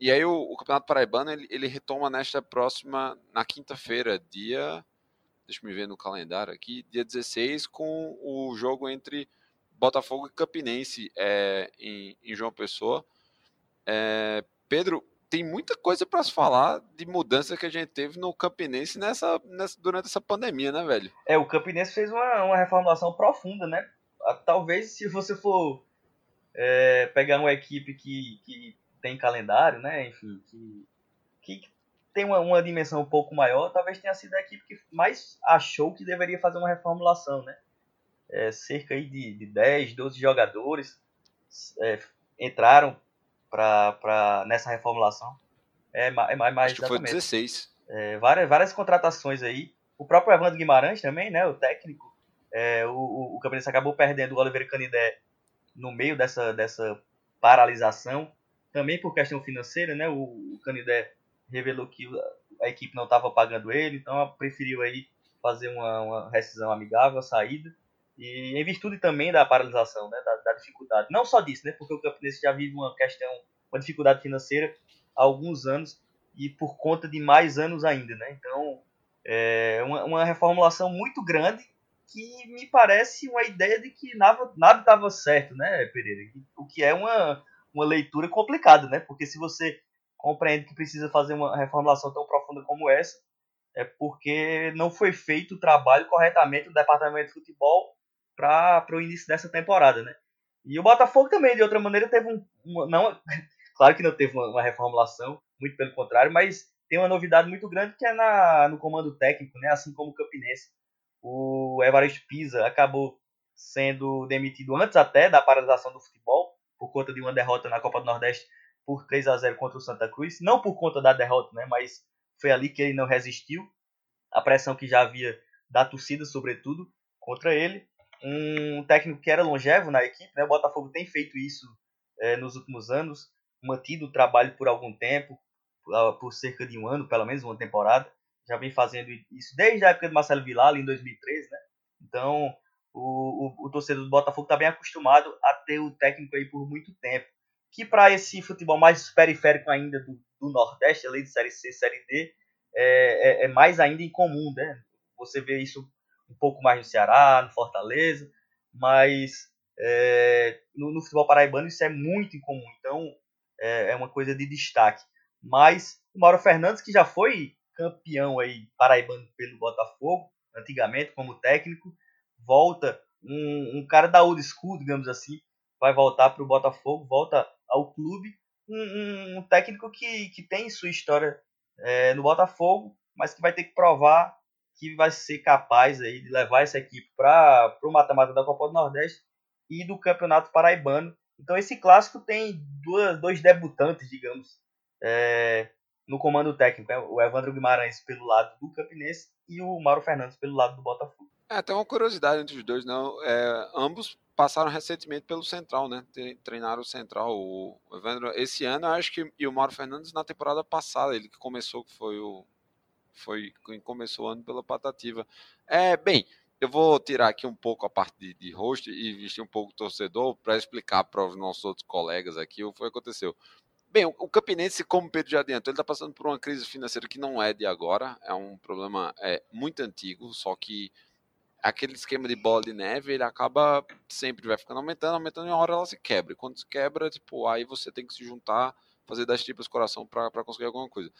E aí o, o Campeonato Paraibano ele, ele, retoma nesta próxima, na quinta-feira, dia. Deixa eu me ver no calendário aqui, dia 16, com o jogo entre Botafogo e Campinense é, em, em João Pessoa. É, Pedro, tem muita coisa para se falar de mudança que a gente teve no Campinense nessa, nessa, durante essa pandemia, né, velho? É, o Campinense fez uma, uma reformulação profunda, né? Talvez se você for é, pegar uma equipe que, que tem calendário, né? Enfim, que, que tem uma, uma dimensão um pouco maior, talvez tenha sido a equipe que mais achou que deveria fazer uma reformulação, né? É, cerca aí de, de 10, 12 jogadores é, entraram pra, pra, nessa reformulação. É, é mais, mais Acho que foi 16. É, várias, várias contratações aí. O próprio Evandro Guimarães também, né? O técnico. É, o, o, o Campinense acabou perdendo o Oliveira Canidé no meio dessa, dessa paralisação também por questão financeira, né? O, o Canidé revelou que a equipe não estava pagando ele, então preferiu aí fazer uma, uma rescisão amigável, a saída. E em virtude também da paralisação, né, da, da, dificuldade. Não só disso, né, porque o Campinense já vive uma questão, uma dificuldade financeira há alguns anos e por conta de mais anos ainda, né. Então, é uma, uma reformulação muito grande que me parece uma ideia de que nada estava certo, né, Pereira? O que é uma, uma leitura complicada, né? Porque se você compreende que precisa fazer uma reformulação tão profunda como essa, é porque não foi feito o trabalho corretamente do departamento de futebol para o início dessa temporada, né? E o Botafogo também, de outra maneira, teve um. Uma, não, claro que não teve uma, uma, reformulação, muito pelo contrário, mas tem uma novidade muito grande que é na, no comando técnico, né? Assim como o Campinense. O Evaristo Pisa acabou sendo demitido antes até da paralisação do futebol, por conta de uma derrota na Copa do Nordeste por 3 a 0 contra o Santa Cruz. Não por conta da derrota, né, mas foi ali que ele não resistiu. A pressão que já havia da torcida, sobretudo, contra ele. Um técnico que era longevo na equipe, né, o Botafogo tem feito isso é, nos últimos anos, mantido o trabalho por algum tempo, por, por cerca de um ano, pelo menos uma temporada. Já vem fazendo isso desde a época de Marcelo Vilar, em 2013, né? Então, o, o, o, torcedor do Botafogo está bem acostumado a ter o técnico aí por muito tempo. Que para esse futebol mais periférico ainda do, do Nordeste, além de Série C, Série D, é, é, é, mais ainda incomum, né? Você vê isso um pouco mais no Ceará, no Fortaleza, mas é, no, no, futebol paraibano isso é muito incomum, então é, é, uma coisa de destaque. Mas o Mauro Fernandes, que já foi campeão aí paraibano pelo Botafogo, antigamente como técnico, volta um, um cara da old school, digamos assim, vai voltar para o Botafogo, volta ao clube, um, um, um, técnico que, que tem sua história é, no Botafogo, mas que vai ter que provar que vai ser capaz aí de levar essa equipe para o mata-mata da Copa do Nordeste e do Campeonato Paraibano. Então esse clássico tem duas, dois debutantes, digamos, é, no comando técnico. Né? O Evandro Guimarães pelo lado do Campinense e o Mauro Fernandes pelo lado do Botafogo. É, tem uma curiosidade entre os dois, não? É, ambos passaram recentemente pelo Central, né? Treinaram o Central. O Evandro, esse ano, eu acho que. E o Mauro Fernandes na temporada passada, ele que começou, que foi o. Foi quem começou o ano pela Patativa. É, bem, eu vou tirar aqui um pouco a parte de, de host e vestir um pouco o torcedor para explicar para os nossos outros colegas aqui o que aconteceu. Bem, o Campinense, como o Pedro já adiantou, ele está passando por uma crise financeira que não é de agora, é um problema é, muito antigo, só que aquele esquema de bola de neve, ele acaba sempre vai ficando aumentando, aumentando e uma hora ela se quebra. E quando se quebra, tipo, aí você tem que se juntar, fazer das tripas coração para conseguir alguma coisa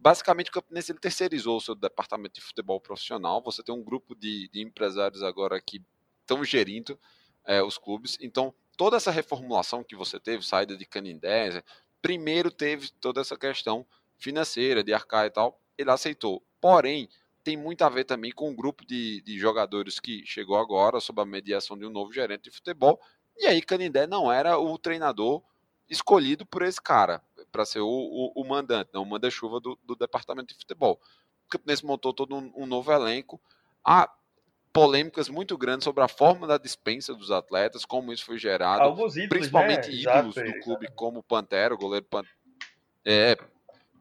basicamente o Campinense ele terceirizou o seu departamento de futebol profissional. Você tem um grupo de, de empresários agora que estão gerindo é, os clubes. Então, toda essa reformulação que você teve, saída de Canindé, primeiro teve toda essa questão financeira, de arcar e tal, ele aceitou. Porém, tem muito a ver também com o grupo de, de jogadores que chegou agora, sob a mediação de um novo gerente de futebol. E aí, Canindé não era o treinador escolhido por esse cara para ser o, o, o, mandante, não, o manda-chuva do, do, departamento de futebol. O Campinense montou todo um, um, novo elenco. Há polêmicas muito grandes sobre a forma da dispensa dos atletas, como isso foi gerado. Alguns ídolos, principalmente né? ídolos Exato, do clube, como Pantera, o goleiro Pan... é,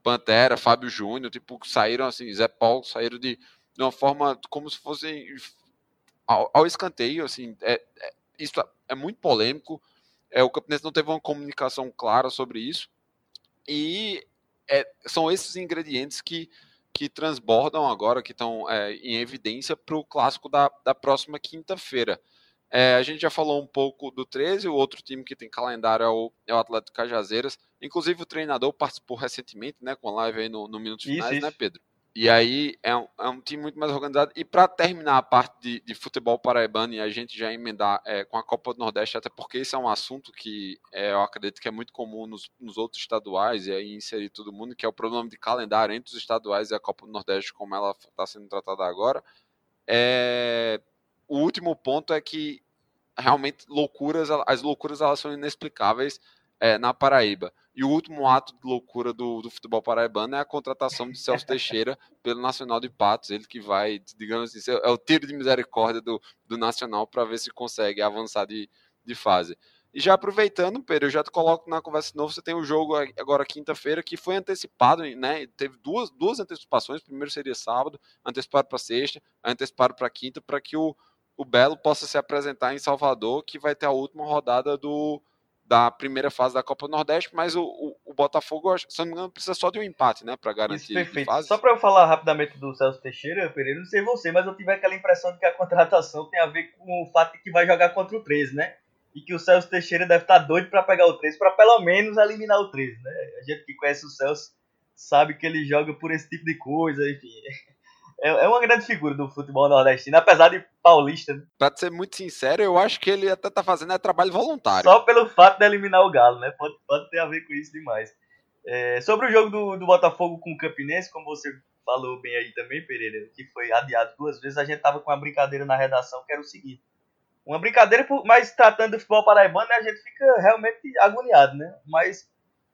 Pantera, Fábio Júnior, tipo, saíram assim, Zé Paulo, saíram de, de uma forma como se fossem ao, ao escanteio, assim, é, é, isso é muito polêmico. É, o Campinense não teve uma comunicação clara sobre isso. E é, são esses ingredientes que, que transbordam agora, que estão é, em evidência para o clássico da, da próxima quinta-feira. É, a gente já falou um pouco do 13, o outro time que tem calendário é o, é o Atlético Cajazeiras. Inclusive, o treinador participou recentemente, né, com a live aí no, no Minutos Finais, isso, né, Pedro? E aí é um, é um time muito mais organizado. E para terminar a parte de, de, futebol paraibano e a gente já emendar é, com a Copa do Nordeste, até porque isso é um assunto que é, eu acredito que é muito comum nos, nos, outros estaduais e aí inserir todo mundo, que é o problema de calendário entre os estaduais e a Copa do Nordeste, como ela está sendo tratada agora. É, o último ponto é que realmente loucuras, as loucuras elas são inexplicáveis é, na Paraíba. E o último ato de loucura do, do futebol paraibano é a contratação de Celso Teixeira pelo Nacional de Patos. Ele que vai, digamos assim, é o tiro de misericórdia do, do Nacional para ver se consegue avançar de, de fase. E já aproveitando, Pedro, eu já te coloco na conversa de novo. Você tem o jogo agora quinta-feira que foi antecipado, né? Teve duas, duas antecipações. Primeiro seria sábado, antecipado para sexta, antecipado para quinta, para que o, o Belo possa se apresentar em Salvador, que vai ter a última rodada do, da primeira fase da Copa do Nordeste, mas o, o, o Botafogo, se não me engano, precisa só de um empate, né, para garantir Isso, perfeito. fase. Só para eu falar rapidamente do Celso Teixeira, Pereira, não sei você, mas eu tive aquela impressão de que a contratação tem a ver com o fato de que vai jogar contra o 13, né? E que o Celso Teixeira deve estar tá doido para pegar o 13, para pelo menos eliminar o 13, né? A gente que conhece o Celso sabe que ele joga por esse tipo de coisa, enfim. É, é uma grande figura do futebol nordestino, apesar de paulista. Né? Pra ser muito sincero, eu acho que ele até tá fazendo é trabalho voluntário. Só pelo fato de eliminar o Galo, né? Pode, pode ter a ver com isso demais. É, sobre o jogo do, do Botafogo com o Campinense, como você falou bem aí também, Pereira, que foi adiado duas vezes, a gente tava com uma brincadeira na redação que era o seguinte. Uma brincadeira, mas tratando do futebol paraibano, né, a gente fica realmente agoniado, né? Mas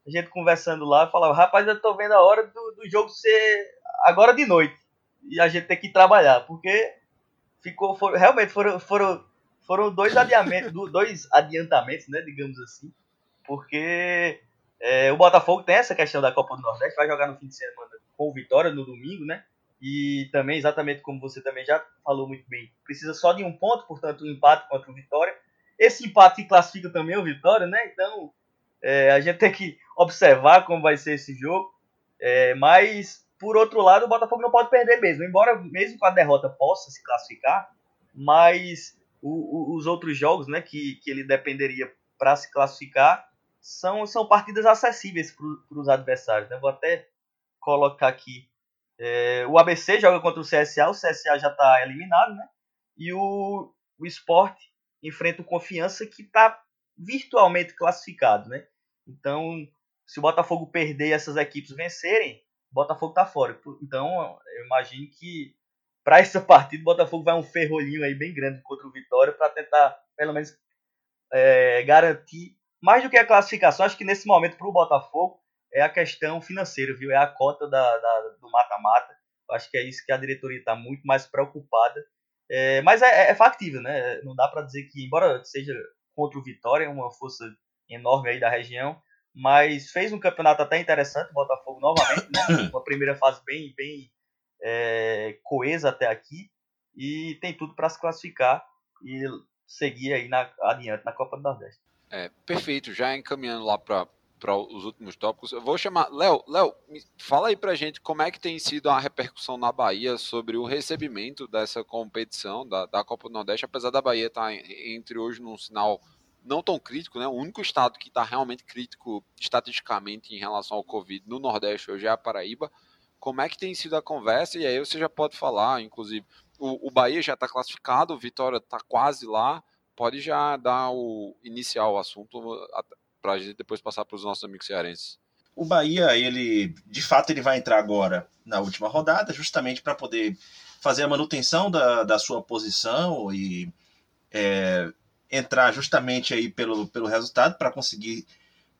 a gente conversando lá, falava, rapaz, eu tô vendo a hora do, do jogo ser agora de noite e a gente tem que trabalhar, porque ficou realmente foram, foram, foram dois adiamentos, dois adiantamentos, né, digamos assim, porque é, o Botafogo tem essa questão da Copa do Nordeste, vai jogar no fim de semana com vitória no domingo, né? E também, exatamente como você também já falou muito bem, precisa só de um ponto, portanto, um empate contra o Vitória. Esse empate que classifica também o Vitória, né? Então, é, a gente tem que observar como vai ser esse jogo. É, mas, por outro lado, o Botafogo não pode perder mesmo. Embora, mesmo com a derrota, possa se classificar, mas o, o, os outros jogos né, que, que ele dependeria para se classificar são, são partidas acessíveis para os adversários. Né? Vou até colocar aqui. É, o ABC joga contra o CSA, o CSA já está eliminado, né? E o, o Sport enfrenta o Confiança, que está virtualmente classificado, né? Então, se o Botafogo perder e essas equipes vencerem, Botafogo está fora. Então, eu imagino que para essa partida o Botafogo vai um ferrolhinho aí bem grande contra o Vitória para tentar, pelo menos, é, garantir mais do que a classificação. Acho que nesse momento para o Botafogo é a questão financeira, viu? É a cota da, da do mata-mata. Acho que é isso que a diretoria está muito mais preocupada. É, mas é, é, factível, né? Não dá para dizer que, embora seja contra o Vitória, uma força enorme aí da região, mas fez um campeonato até interessante, Botafogo novamente, né? uma primeira fase bem, bem é, coesa até aqui e tem tudo para se classificar e seguir aí na, adiante na Copa do Nordeste. É, perfeito, já encaminhando lá para para os últimos tópicos. Eu vou chamar. Léo, Léo, fala aí pra gente como é que tem sido a repercussão na Bahia sobre o recebimento dessa competição da, da Copa do Nordeste, apesar da Bahia estar tá entre hoje num sinal não tão crítico, né? O único estado que está realmente crítico estatisticamente em relação ao Covid no Nordeste hoje é a Paraíba. Como é que tem sido a conversa? E aí você já pode falar, inclusive, o, o Bahia já está classificado, o Vitória está quase lá. Pode já dar o inicial o assunto para a gente depois passar para os nossos amigos cearenses. O Bahia, ele de fato ele vai entrar agora na última rodada, justamente para poder fazer a manutenção da, da sua posição e é, entrar justamente aí pelo, pelo resultado para conseguir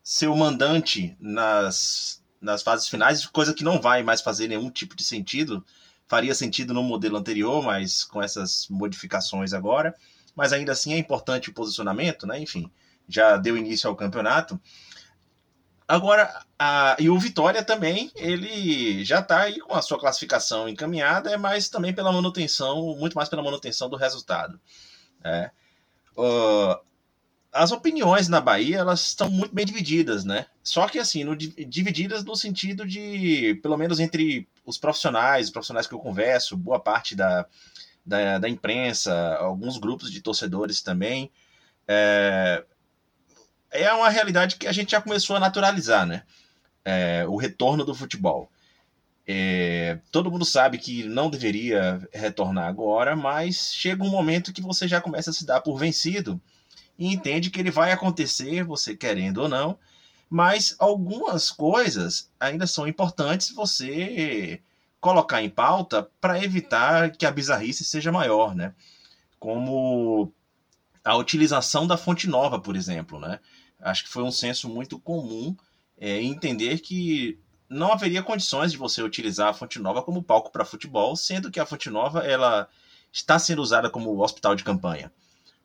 ser o mandante nas, nas fases finais, coisa que não vai mais fazer nenhum tipo de sentido. Faria sentido no modelo anterior, mas com essas modificações agora. Mas ainda assim é importante o posicionamento, né? Enfim, já deu início ao campeonato. Agora, a, e o Vitória também, ele já está aí com a sua classificação encaminhada, mas também pela manutenção, muito mais pela manutenção do resultado. É. Uh, as opiniões na Bahia elas estão muito bem divididas, né? Só que assim, no, divididas no sentido de, pelo menos entre os profissionais, os profissionais que eu converso, boa parte da, da, da imprensa, alguns grupos de torcedores também, é, é uma realidade que a gente já começou a naturalizar, né? É, o retorno do futebol. É, todo mundo sabe que não deveria retornar agora, mas chega um momento que você já começa a se dar por vencido e entende que ele vai acontecer, você querendo ou não, mas algumas coisas ainda são importantes você colocar em pauta para evitar que a bizarrice seja maior, né? Como a utilização da fonte nova, por exemplo, né? Acho que foi um senso muito comum é, entender que não haveria condições de você utilizar a Fonte Nova como palco para futebol, sendo que a Fonte Nova ela está sendo usada como hospital de campanha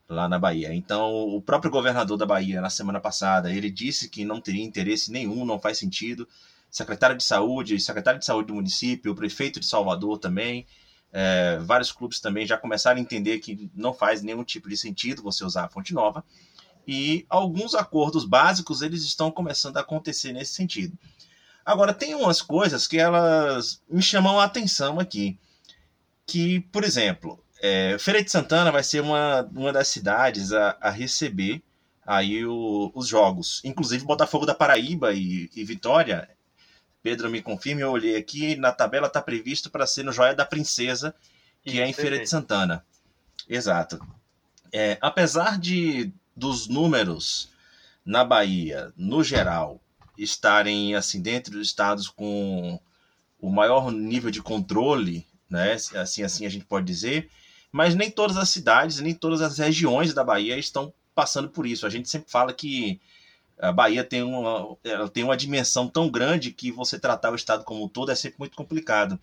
lá na Bahia. Então, o próprio governador da Bahia, na semana passada, ele disse que não teria interesse nenhum, não faz sentido. Secretário de Saúde, secretário de Saúde do município, o prefeito de Salvador também, é, vários clubes também já começaram a entender que não faz nenhum tipo de sentido você usar a Fonte Nova. E alguns acordos básicos eles estão começando a acontecer nesse sentido. Agora, tem umas coisas que elas me chamam a atenção aqui. Que, por exemplo, é, Feira de Santana vai ser uma, uma das cidades a, a receber aí o, os jogos. Inclusive Botafogo da Paraíba e, e, Vitória. Pedro me confirme, eu olhei aqui, na tabela está previsto para ser no Joia da Princesa, que Isso, é em Feira de Santana. Exato. É, apesar de dos números na Bahia, no geral, estarem assim dentro dos estados com o maior nível de controle, né? Assim, assim a gente pode dizer. Mas nem todas as cidades, nem todas as regiões da Bahia estão passando por isso. A gente sempre fala que a Bahia tem uma, ela tem uma dimensão tão grande que você tratar o estado como um todo é sempre muito complicado.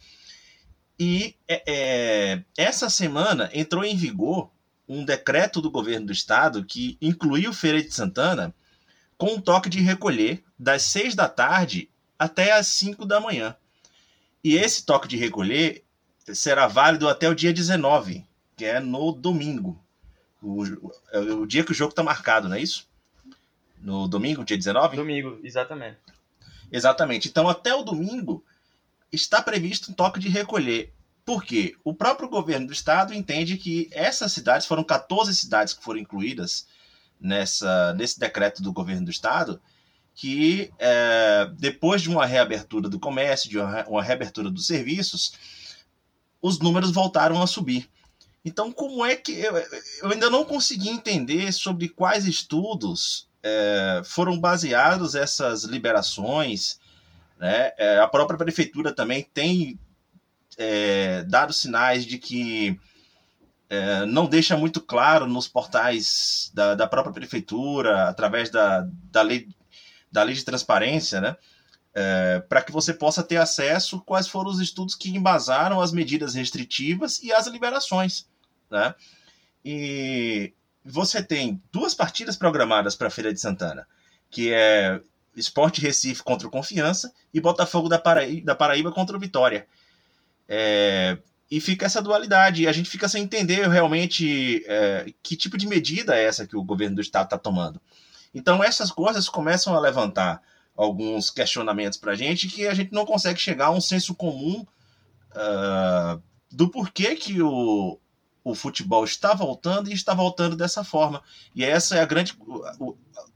E é, é, essa semana entrou em vigor um decreto do governo do estado que incluiu Feira de Santana com um toque de recolher das 6 da tarde até as 5 da manhã. E esse toque de recolher será válido até o dia 19, que é no domingo. O, é o dia que o jogo está marcado, não é isso? No domingo, dia 19? Domingo, exatamente. Exatamente. Então, até o domingo, está previsto um toque de recolher. Por quê? O próprio governo do estado entende que essas cidades, foram 14 cidades que foram incluídas nessa, nesse decreto do governo do estado, que é, depois de uma reabertura do comércio, de uma, reabertura dos serviços, os números voltaram a subir. Então, como é que. Eu, eu ainda não consegui entender sobre quais estudos é, foram baseados essas liberações. Né? É, a própria prefeitura também tem é, dado sinais de que é, não deixa muito claro nos portais da, da própria prefeitura, através da, da, lei, da lei de transparência, né? É, para que você possa ter acesso quais foram os estudos que embasaram as medidas restritivas e as liberações. Né? E você tem duas partidas programadas para a Feira de Santana, que é Esporte Recife contra o Confiança e Botafogo da da Paraíba contra o Vitória. É, e fica essa dualidade. E a gente fica sem entender realmente é, que tipo de medida é essa que o governo do estado está tomando. Então, essas coisas começam a levantar alguns questionamentos para a gente que a gente não consegue chegar a um senso comum uh, do porquê que o, o futebol está voltando e está voltando dessa forma. E essa é a grande,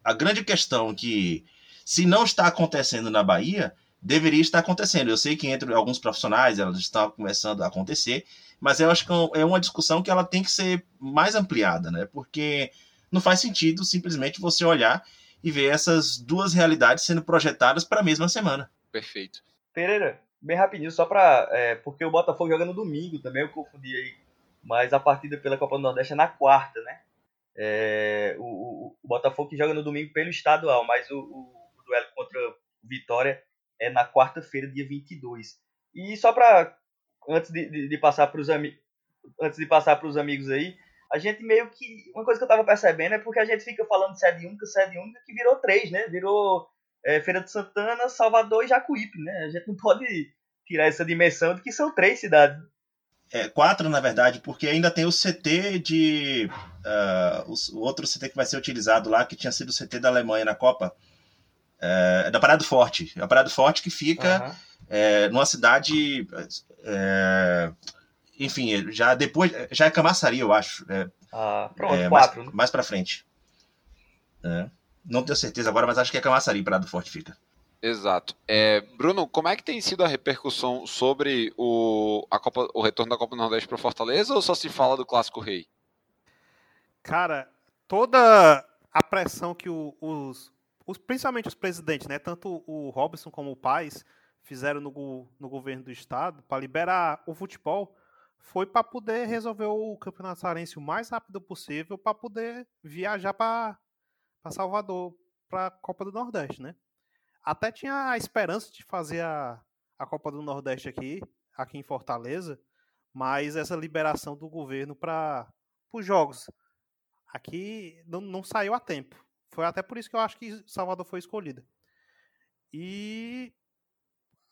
a grande questão que, se não está acontecendo na Bahia, deveria estar acontecendo. Eu sei que entre alguns profissionais elas estão começando a acontecer, mas eu acho que é uma discussão que ela tem que ser mais ampliada, né? Porque não faz sentido simplesmente você olhar e ver essas duas realidades sendo projetadas para a mesma semana. Perfeito. Pereira, bem rapidinho, só para. É, porque o Botafogo joga no domingo também, eu confundi aí. Mas a partida pela Copa do Nordeste é na quarta, né? É, o, o, o, Botafogo que joga no domingo pelo estadual, mas o, o, o duelo contra o Vitória é na quarta-feira, dia 22. E só para antes de, de, de passar para os amigos, antes de passar para os amigos aí, a gente meio que uma coisa que eu estava percebendo é porque a gente fica falando de sede única, sede única que virou três, né? Virou é, Feira de Santana, Salvador e Jacuípe, né? A gente não pode tirar essa dimensão de que são três cidades. É, quatro, na verdade, porque ainda tem o CT de. Uh, o, outro CT que vai ser utilizado lá, que tinha sido o CT da Alemanha na Copa, é, da Parada Forte. É a Parada Forte que fica uhum. é, numa cidade. É, enfim, já depois. Já é Camaçari, eu acho. É, ah, pronto, é, quatro. Mais, né? mais pra frente. É, não tenho certeza agora, mas acho que é Camaçari, Parada Forte fica. Exato. É, Bruno, como é que tem sido a repercussão sobre o, a Copa, o retorno da Copa do Nordeste para Fortaleza ou só se fala do Clássico Rei? Cara, toda a pressão que o, os, os, principalmente os presidentes, né, tanto o Robson como o Paes, fizeram no, no governo do estado para liberar o futebol, foi para poder resolver o Campeonato Sarense o mais rápido possível para poder viajar para Salvador para a Copa do Nordeste, né? Até tinha a esperança de fazer a, a Copa do Nordeste aqui, aqui em Fortaleza, mas essa liberação do governo para os jogos aqui não, não saiu a tempo. Foi até por isso que eu acho que Salvador foi escolhida. E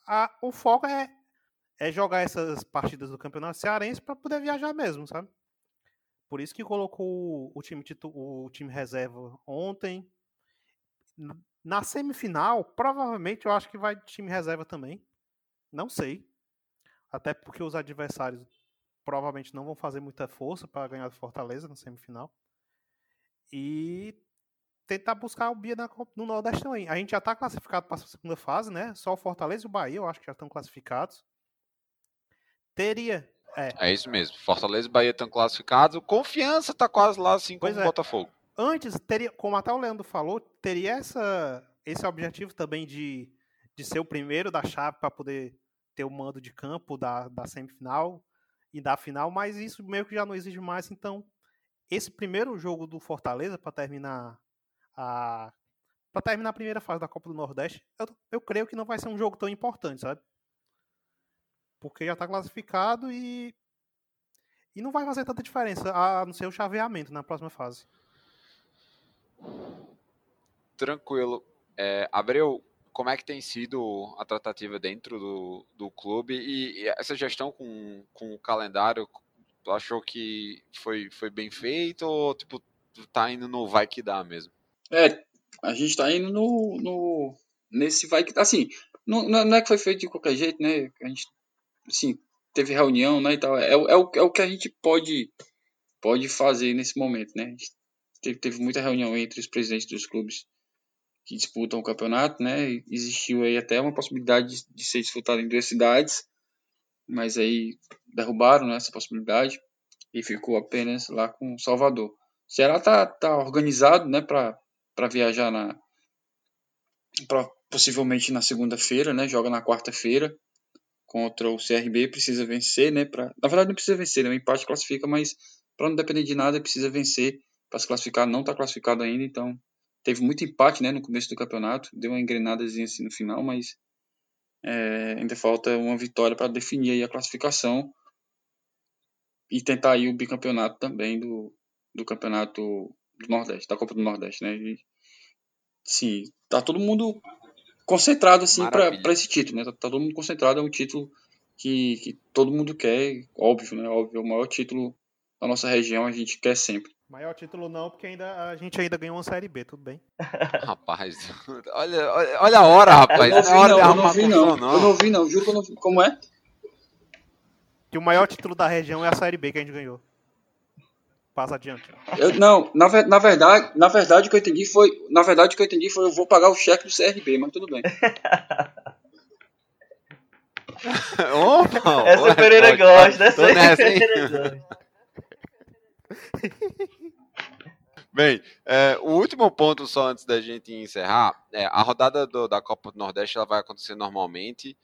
a, o foco é, é jogar essas partidas do Campeonato Cearense para poder viajar mesmo, sabe? Por isso que colocou o time, o time reserva ontem. Na semifinal, provavelmente eu acho que vai time reserva também. Não sei. Até porque os adversários provavelmente não vão fazer muita força para ganhar do Fortaleza na semifinal. E tentar buscar o Bia no Nordeste também. A gente já está classificado para a segunda fase, né? Só o Fortaleza e o Bahia, eu acho que já estão classificados. Teria. É, é isso mesmo. Fortaleza e Bahia estão classificados. Confiança está quase lá, assim como o é. Botafogo. Antes, teria, como até o Leandro falou, teria essa, esse objetivo também de, de ser o primeiro da chave para poder ter o mando de campo da, da semifinal e da final, mas isso meio que já não exige mais. Então, esse primeiro jogo do Fortaleza para terminar a para terminar a primeira fase da Copa do Nordeste, eu, eu creio que não vai ser um jogo tão importante, sabe? Porque já está classificado e e não vai fazer tanta diferença a não ser o chaveamento na próxima fase. Tranquilo. É, Abreu, como é que tem sido a tratativa dentro do, do clube e, e essa gestão com, com o calendário? Achou que foi, foi bem feito ou tipo, tá indo no vai que dá mesmo? É, a gente tá indo no, no nesse vai que assim, não, não é que foi feito de qualquer jeito, né? A gente assim, teve reunião, né, e tal. É, é, o, é o que a gente pode pode fazer nesse momento, né? Teve, teve muita reunião entre os presidentes dos clubes que disputam o campeonato, né? Existiu aí até uma possibilidade de, de ser disputado em duas cidades, mas aí derrubaram né, essa possibilidade e ficou apenas lá com Salvador. O Ceará tá, tá organizado, né, para viajar na pra, possivelmente na segunda-feira, né? Joga na quarta-feira contra o CRB, precisa vencer, né? Pra, na verdade não precisa vencer, né? O empate classifica, mas para não depender de nada precisa vencer para se classificar. Não está classificado ainda, então teve muito empate, né? No começo do campeonato, deu uma engrenadazinha assim no final, mas é, ainda falta uma vitória para definir aí a classificação e tentar aí o bicampeonato também do, do campeonato do Nordeste, da Copa do Nordeste, né? E, sim, tá todo mundo concentrado assim para esse título, né? Tá, tá, todo mundo concentrado, é um título que, que todo mundo quer, óbvio, né? Óbvio, é o maior título da nossa região, a gente quer sempre. Maior título não, porque ainda, a gente ainda ganhou uma Série B, tudo bem. rapaz, olha, olha, olha a hora, rapaz. Eu não, vi, não, eu não vi, não. não. Eu não vi, não. Juro que eu não vi. Como é? Que o maior título da região é a Série B que a gente ganhou. Passa adiante. Eu, não, na, na, verdade, na verdade o que eu entendi foi, na verdade o que eu entendi foi eu vou pagar o cheque do CRB, mas tudo bem. Opa, essa Pereira gosta, essa Pereira gosta. Bem, é, o último ponto só antes da gente encerrar, é, a rodada do, da Copa do Nordeste ela vai acontecer normalmente,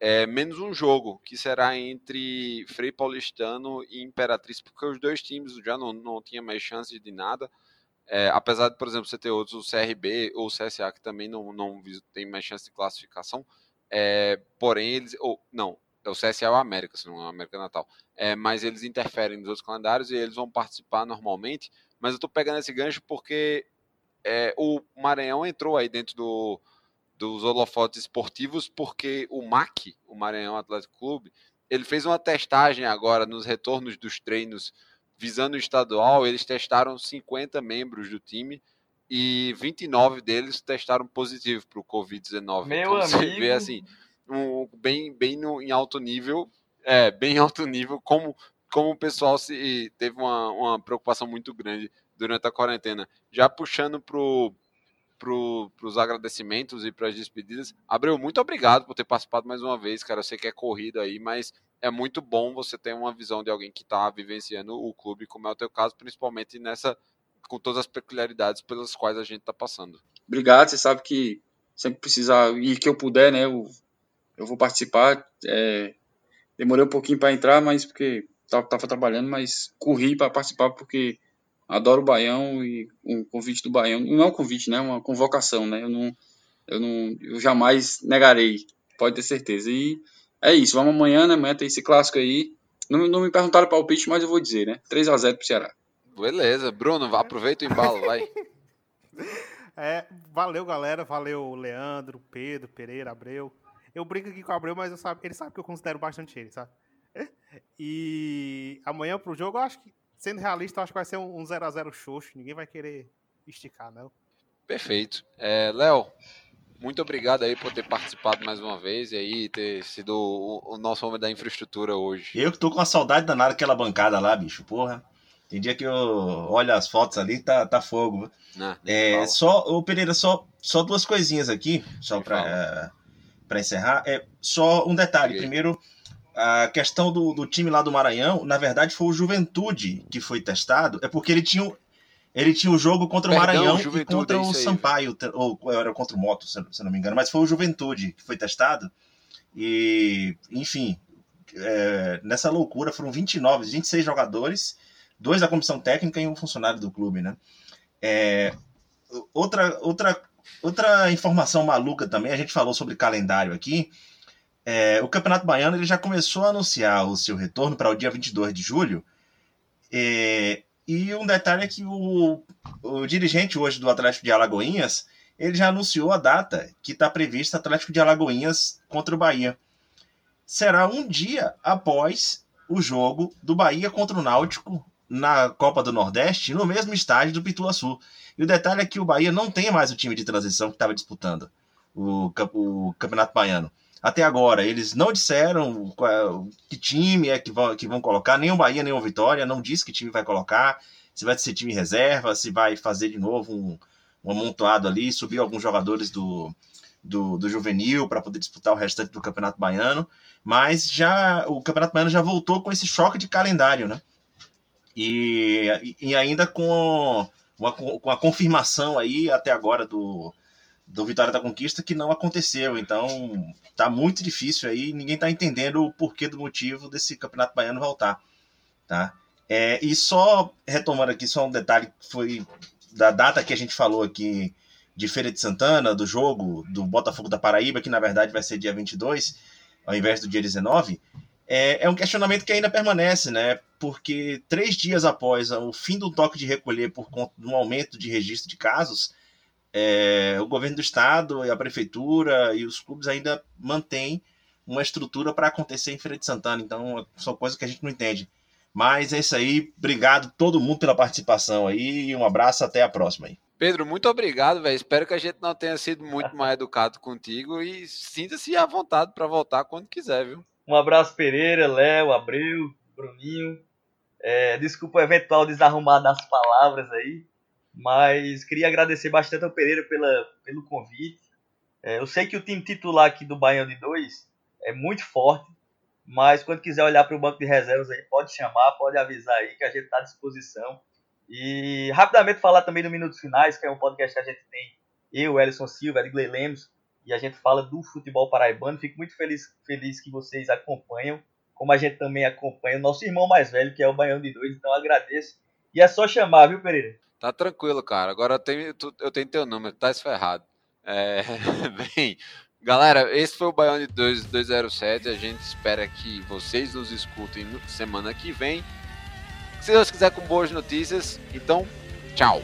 é, menos um jogo, que será entre Frei Paulistano e Imperatriz, porque os dois times já não, não tinham mais chance de nada, é, apesar de, por exemplo, você ter outros, o CRB ou o CSA, que também não, não tem mais chance de classificação, é, porém eles, ou, não, o CSA é o América, se não é o América Natal, é, mas eles interferem nos outros calendários e eles vão participar normalmente, mas eu estou pegando esse gancho porque é, o Maranhão entrou aí dentro do, dos holofotes esportivos porque o MAC, o Maranhão Atlético Clube, ele fez uma testagem agora nos retornos dos treinos visando o estadual, eles testaram 50 membros do time e 29 deles testaram positivo para o Covid-19. Meu então, amigo. Você vê assim, um, bem, bem no, em alto nível, é, bem alto nível, como como o pessoal se teve uma, uma preocupação muito grande durante a quarentena. Já puxando pro para os agradecimentos e para as despedidas. Abreu, muito obrigado por ter participado mais uma vez, cara. Eu sei que é corrido aí, mas é muito bom você ter uma visão de alguém que está vivenciando o clube, como é o teu caso, principalmente nessa com todas as peculiaridades pelas quais a gente está passando. Obrigado, você sabe que sempre precisar e que eu puder, né, eu, eu vou participar. É, demorei um pouquinho para entrar, mas porque estava trabalhando, mas corri para participar porque adoro o Baião e o convite do Baião não é um convite, né? É uma convocação, né? Eu não, eu não, eu jamais negarei, pode ter certeza. E é isso, vamos amanhã, né? Amanhã tem esse clássico aí. Não, não me perguntaram o palpite, mas eu vou dizer, né? 3 a 0 pro Ceará. Beleza, Bruno, aproveita o embalo, vai. É, valeu, galera. Valeu, Leandro, Pedro, Pereira, Abreu. Eu brinco aqui com o Abreu, mas eu sabe, ele sabe que eu considero bastante ele, sabe? E amanhã pro jogo, eu acho que, sendo realista, eu acho que vai ser um 0x0 xoxo. Ninguém vai querer esticar, não. Perfeito. É, Léo, muito obrigado aí por ter participado mais uma vez e aí ter sido o, o nosso homem da infraestrutura hoje. Eu que tô com a saudade danada daquela bancada lá, bicho, porra. Tem dia que eu olho as fotos ali, tá, tá fogo. Não, é, só, o Pereira, só, só duas coisinhas aqui, só para para encerrar. É só um detalhe. Primeiro, a questão do, do time lá do Maranhão, na verdade, foi o Juventude que foi testado, é porque ele tinha, ele tinha o um jogo contra Perdão, o Maranhão e contra é o Sampaio, ou era contra o Moto, se, se não me engano, mas foi o Juventude que foi testado. E, enfim, é, nessa loucura foram 29, 26 jogadores, dois da comissão técnica e um funcionário do clube, né? É, outra, outra, outra informação maluca também, a gente falou sobre calendário aqui, é, o Campeonato Baiano ele já começou a anunciar o seu retorno para o dia 22 de julho. É, e um detalhe é que o, o dirigente hoje do Atlético de Alagoinhas ele já anunciou a data que está prevista Atlético de Alagoinhas contra o Bahia. Será um dia após o jogo do Bahia contra o Náutico na Copa do Nordeste, no mesmo estádio do Pituaçu. E o detalhe é que o Bahia não tem mais o time de transição que estava disputando o, o Campeonato Baiano. Até agora, eles não disseram que time é que vão, que vão colocar, nem o Bahia, nem o Vitória, não disse que time vai colocar, se vai ser time reserva, se vai fazer de novo um, um amontoado ali, subir alguns jogadores do, do, do juvenil para poder disputar o restante do Campeonato Baiano. Mas já o Campeonato Baiano já voltou com esse choque de calendário, né? E, e ainda com, uma, com a confirmação aí até agora do, do Vitória da Conquista que não aconteceu. Então tá muito difícil aí, ninguém tá entendendo o porquê do motivo desse Campeonato Baiano voltar, tá? É, e só retomando aqui só um detalhe que foi da data que a gente falou aqui de Feira de Santana, do jogo do Botafogo da Paraíba, que na verdade vai ser dia 22, ao invés do dia 19, é, é um questionamento que ainda permanece, né? Porque três dias após o fim do toque de recolher por conta de um aumento de registro de casos, é, o governo do estado e a prefeitura e os clubes ainda mantêm uma estrutura para acontecer em Feira de Santana. Então, são coisas que a gente não entende. Mas é isso aí. Obrigado todo mundo pela participação aí. Um abraço, até a próxima aí. Pedro, muito obrigado, velho. Espero que a gente não tenha sido muito mais educado contigo e sinta-se à vontade para voltar quando quiser, viu? Um abraço, Pereira, Léo, Abreu, Bruninho. É, desculpa o eventual desarrumar das palavras aí. Mas queria agradecer bastante ao Pereira pela, pelo convite. É, eu sei que o time titular aqui do Baião de 2 é muito forte, mas quando quiser olhar para o banco de reservas aí, pode chamar, pode avisar aí que a gente está à disposição. E rapidamente falar também do Minutos Finais, que é um podcast que a gente tem, eu, Ellison Silva, Edgley Lemos, e a gente fala do futebol paraibano. Fico muito feliz, feliz que vocês acompanham, como a gente também acompanha o nosso irmão mais velho, que é o Baião de 2, então agradeço. E é só chamar, viu, Pereira? Tá tranquilo, cara. Agora eu tenho, eu tenho teu número, tá esferrado. É, bem, galera, esse foi o Baiano de 207. A gente espera que vocês nos escutem semana que vem. Se Deus quiser, com boas notícias. Então, tchau.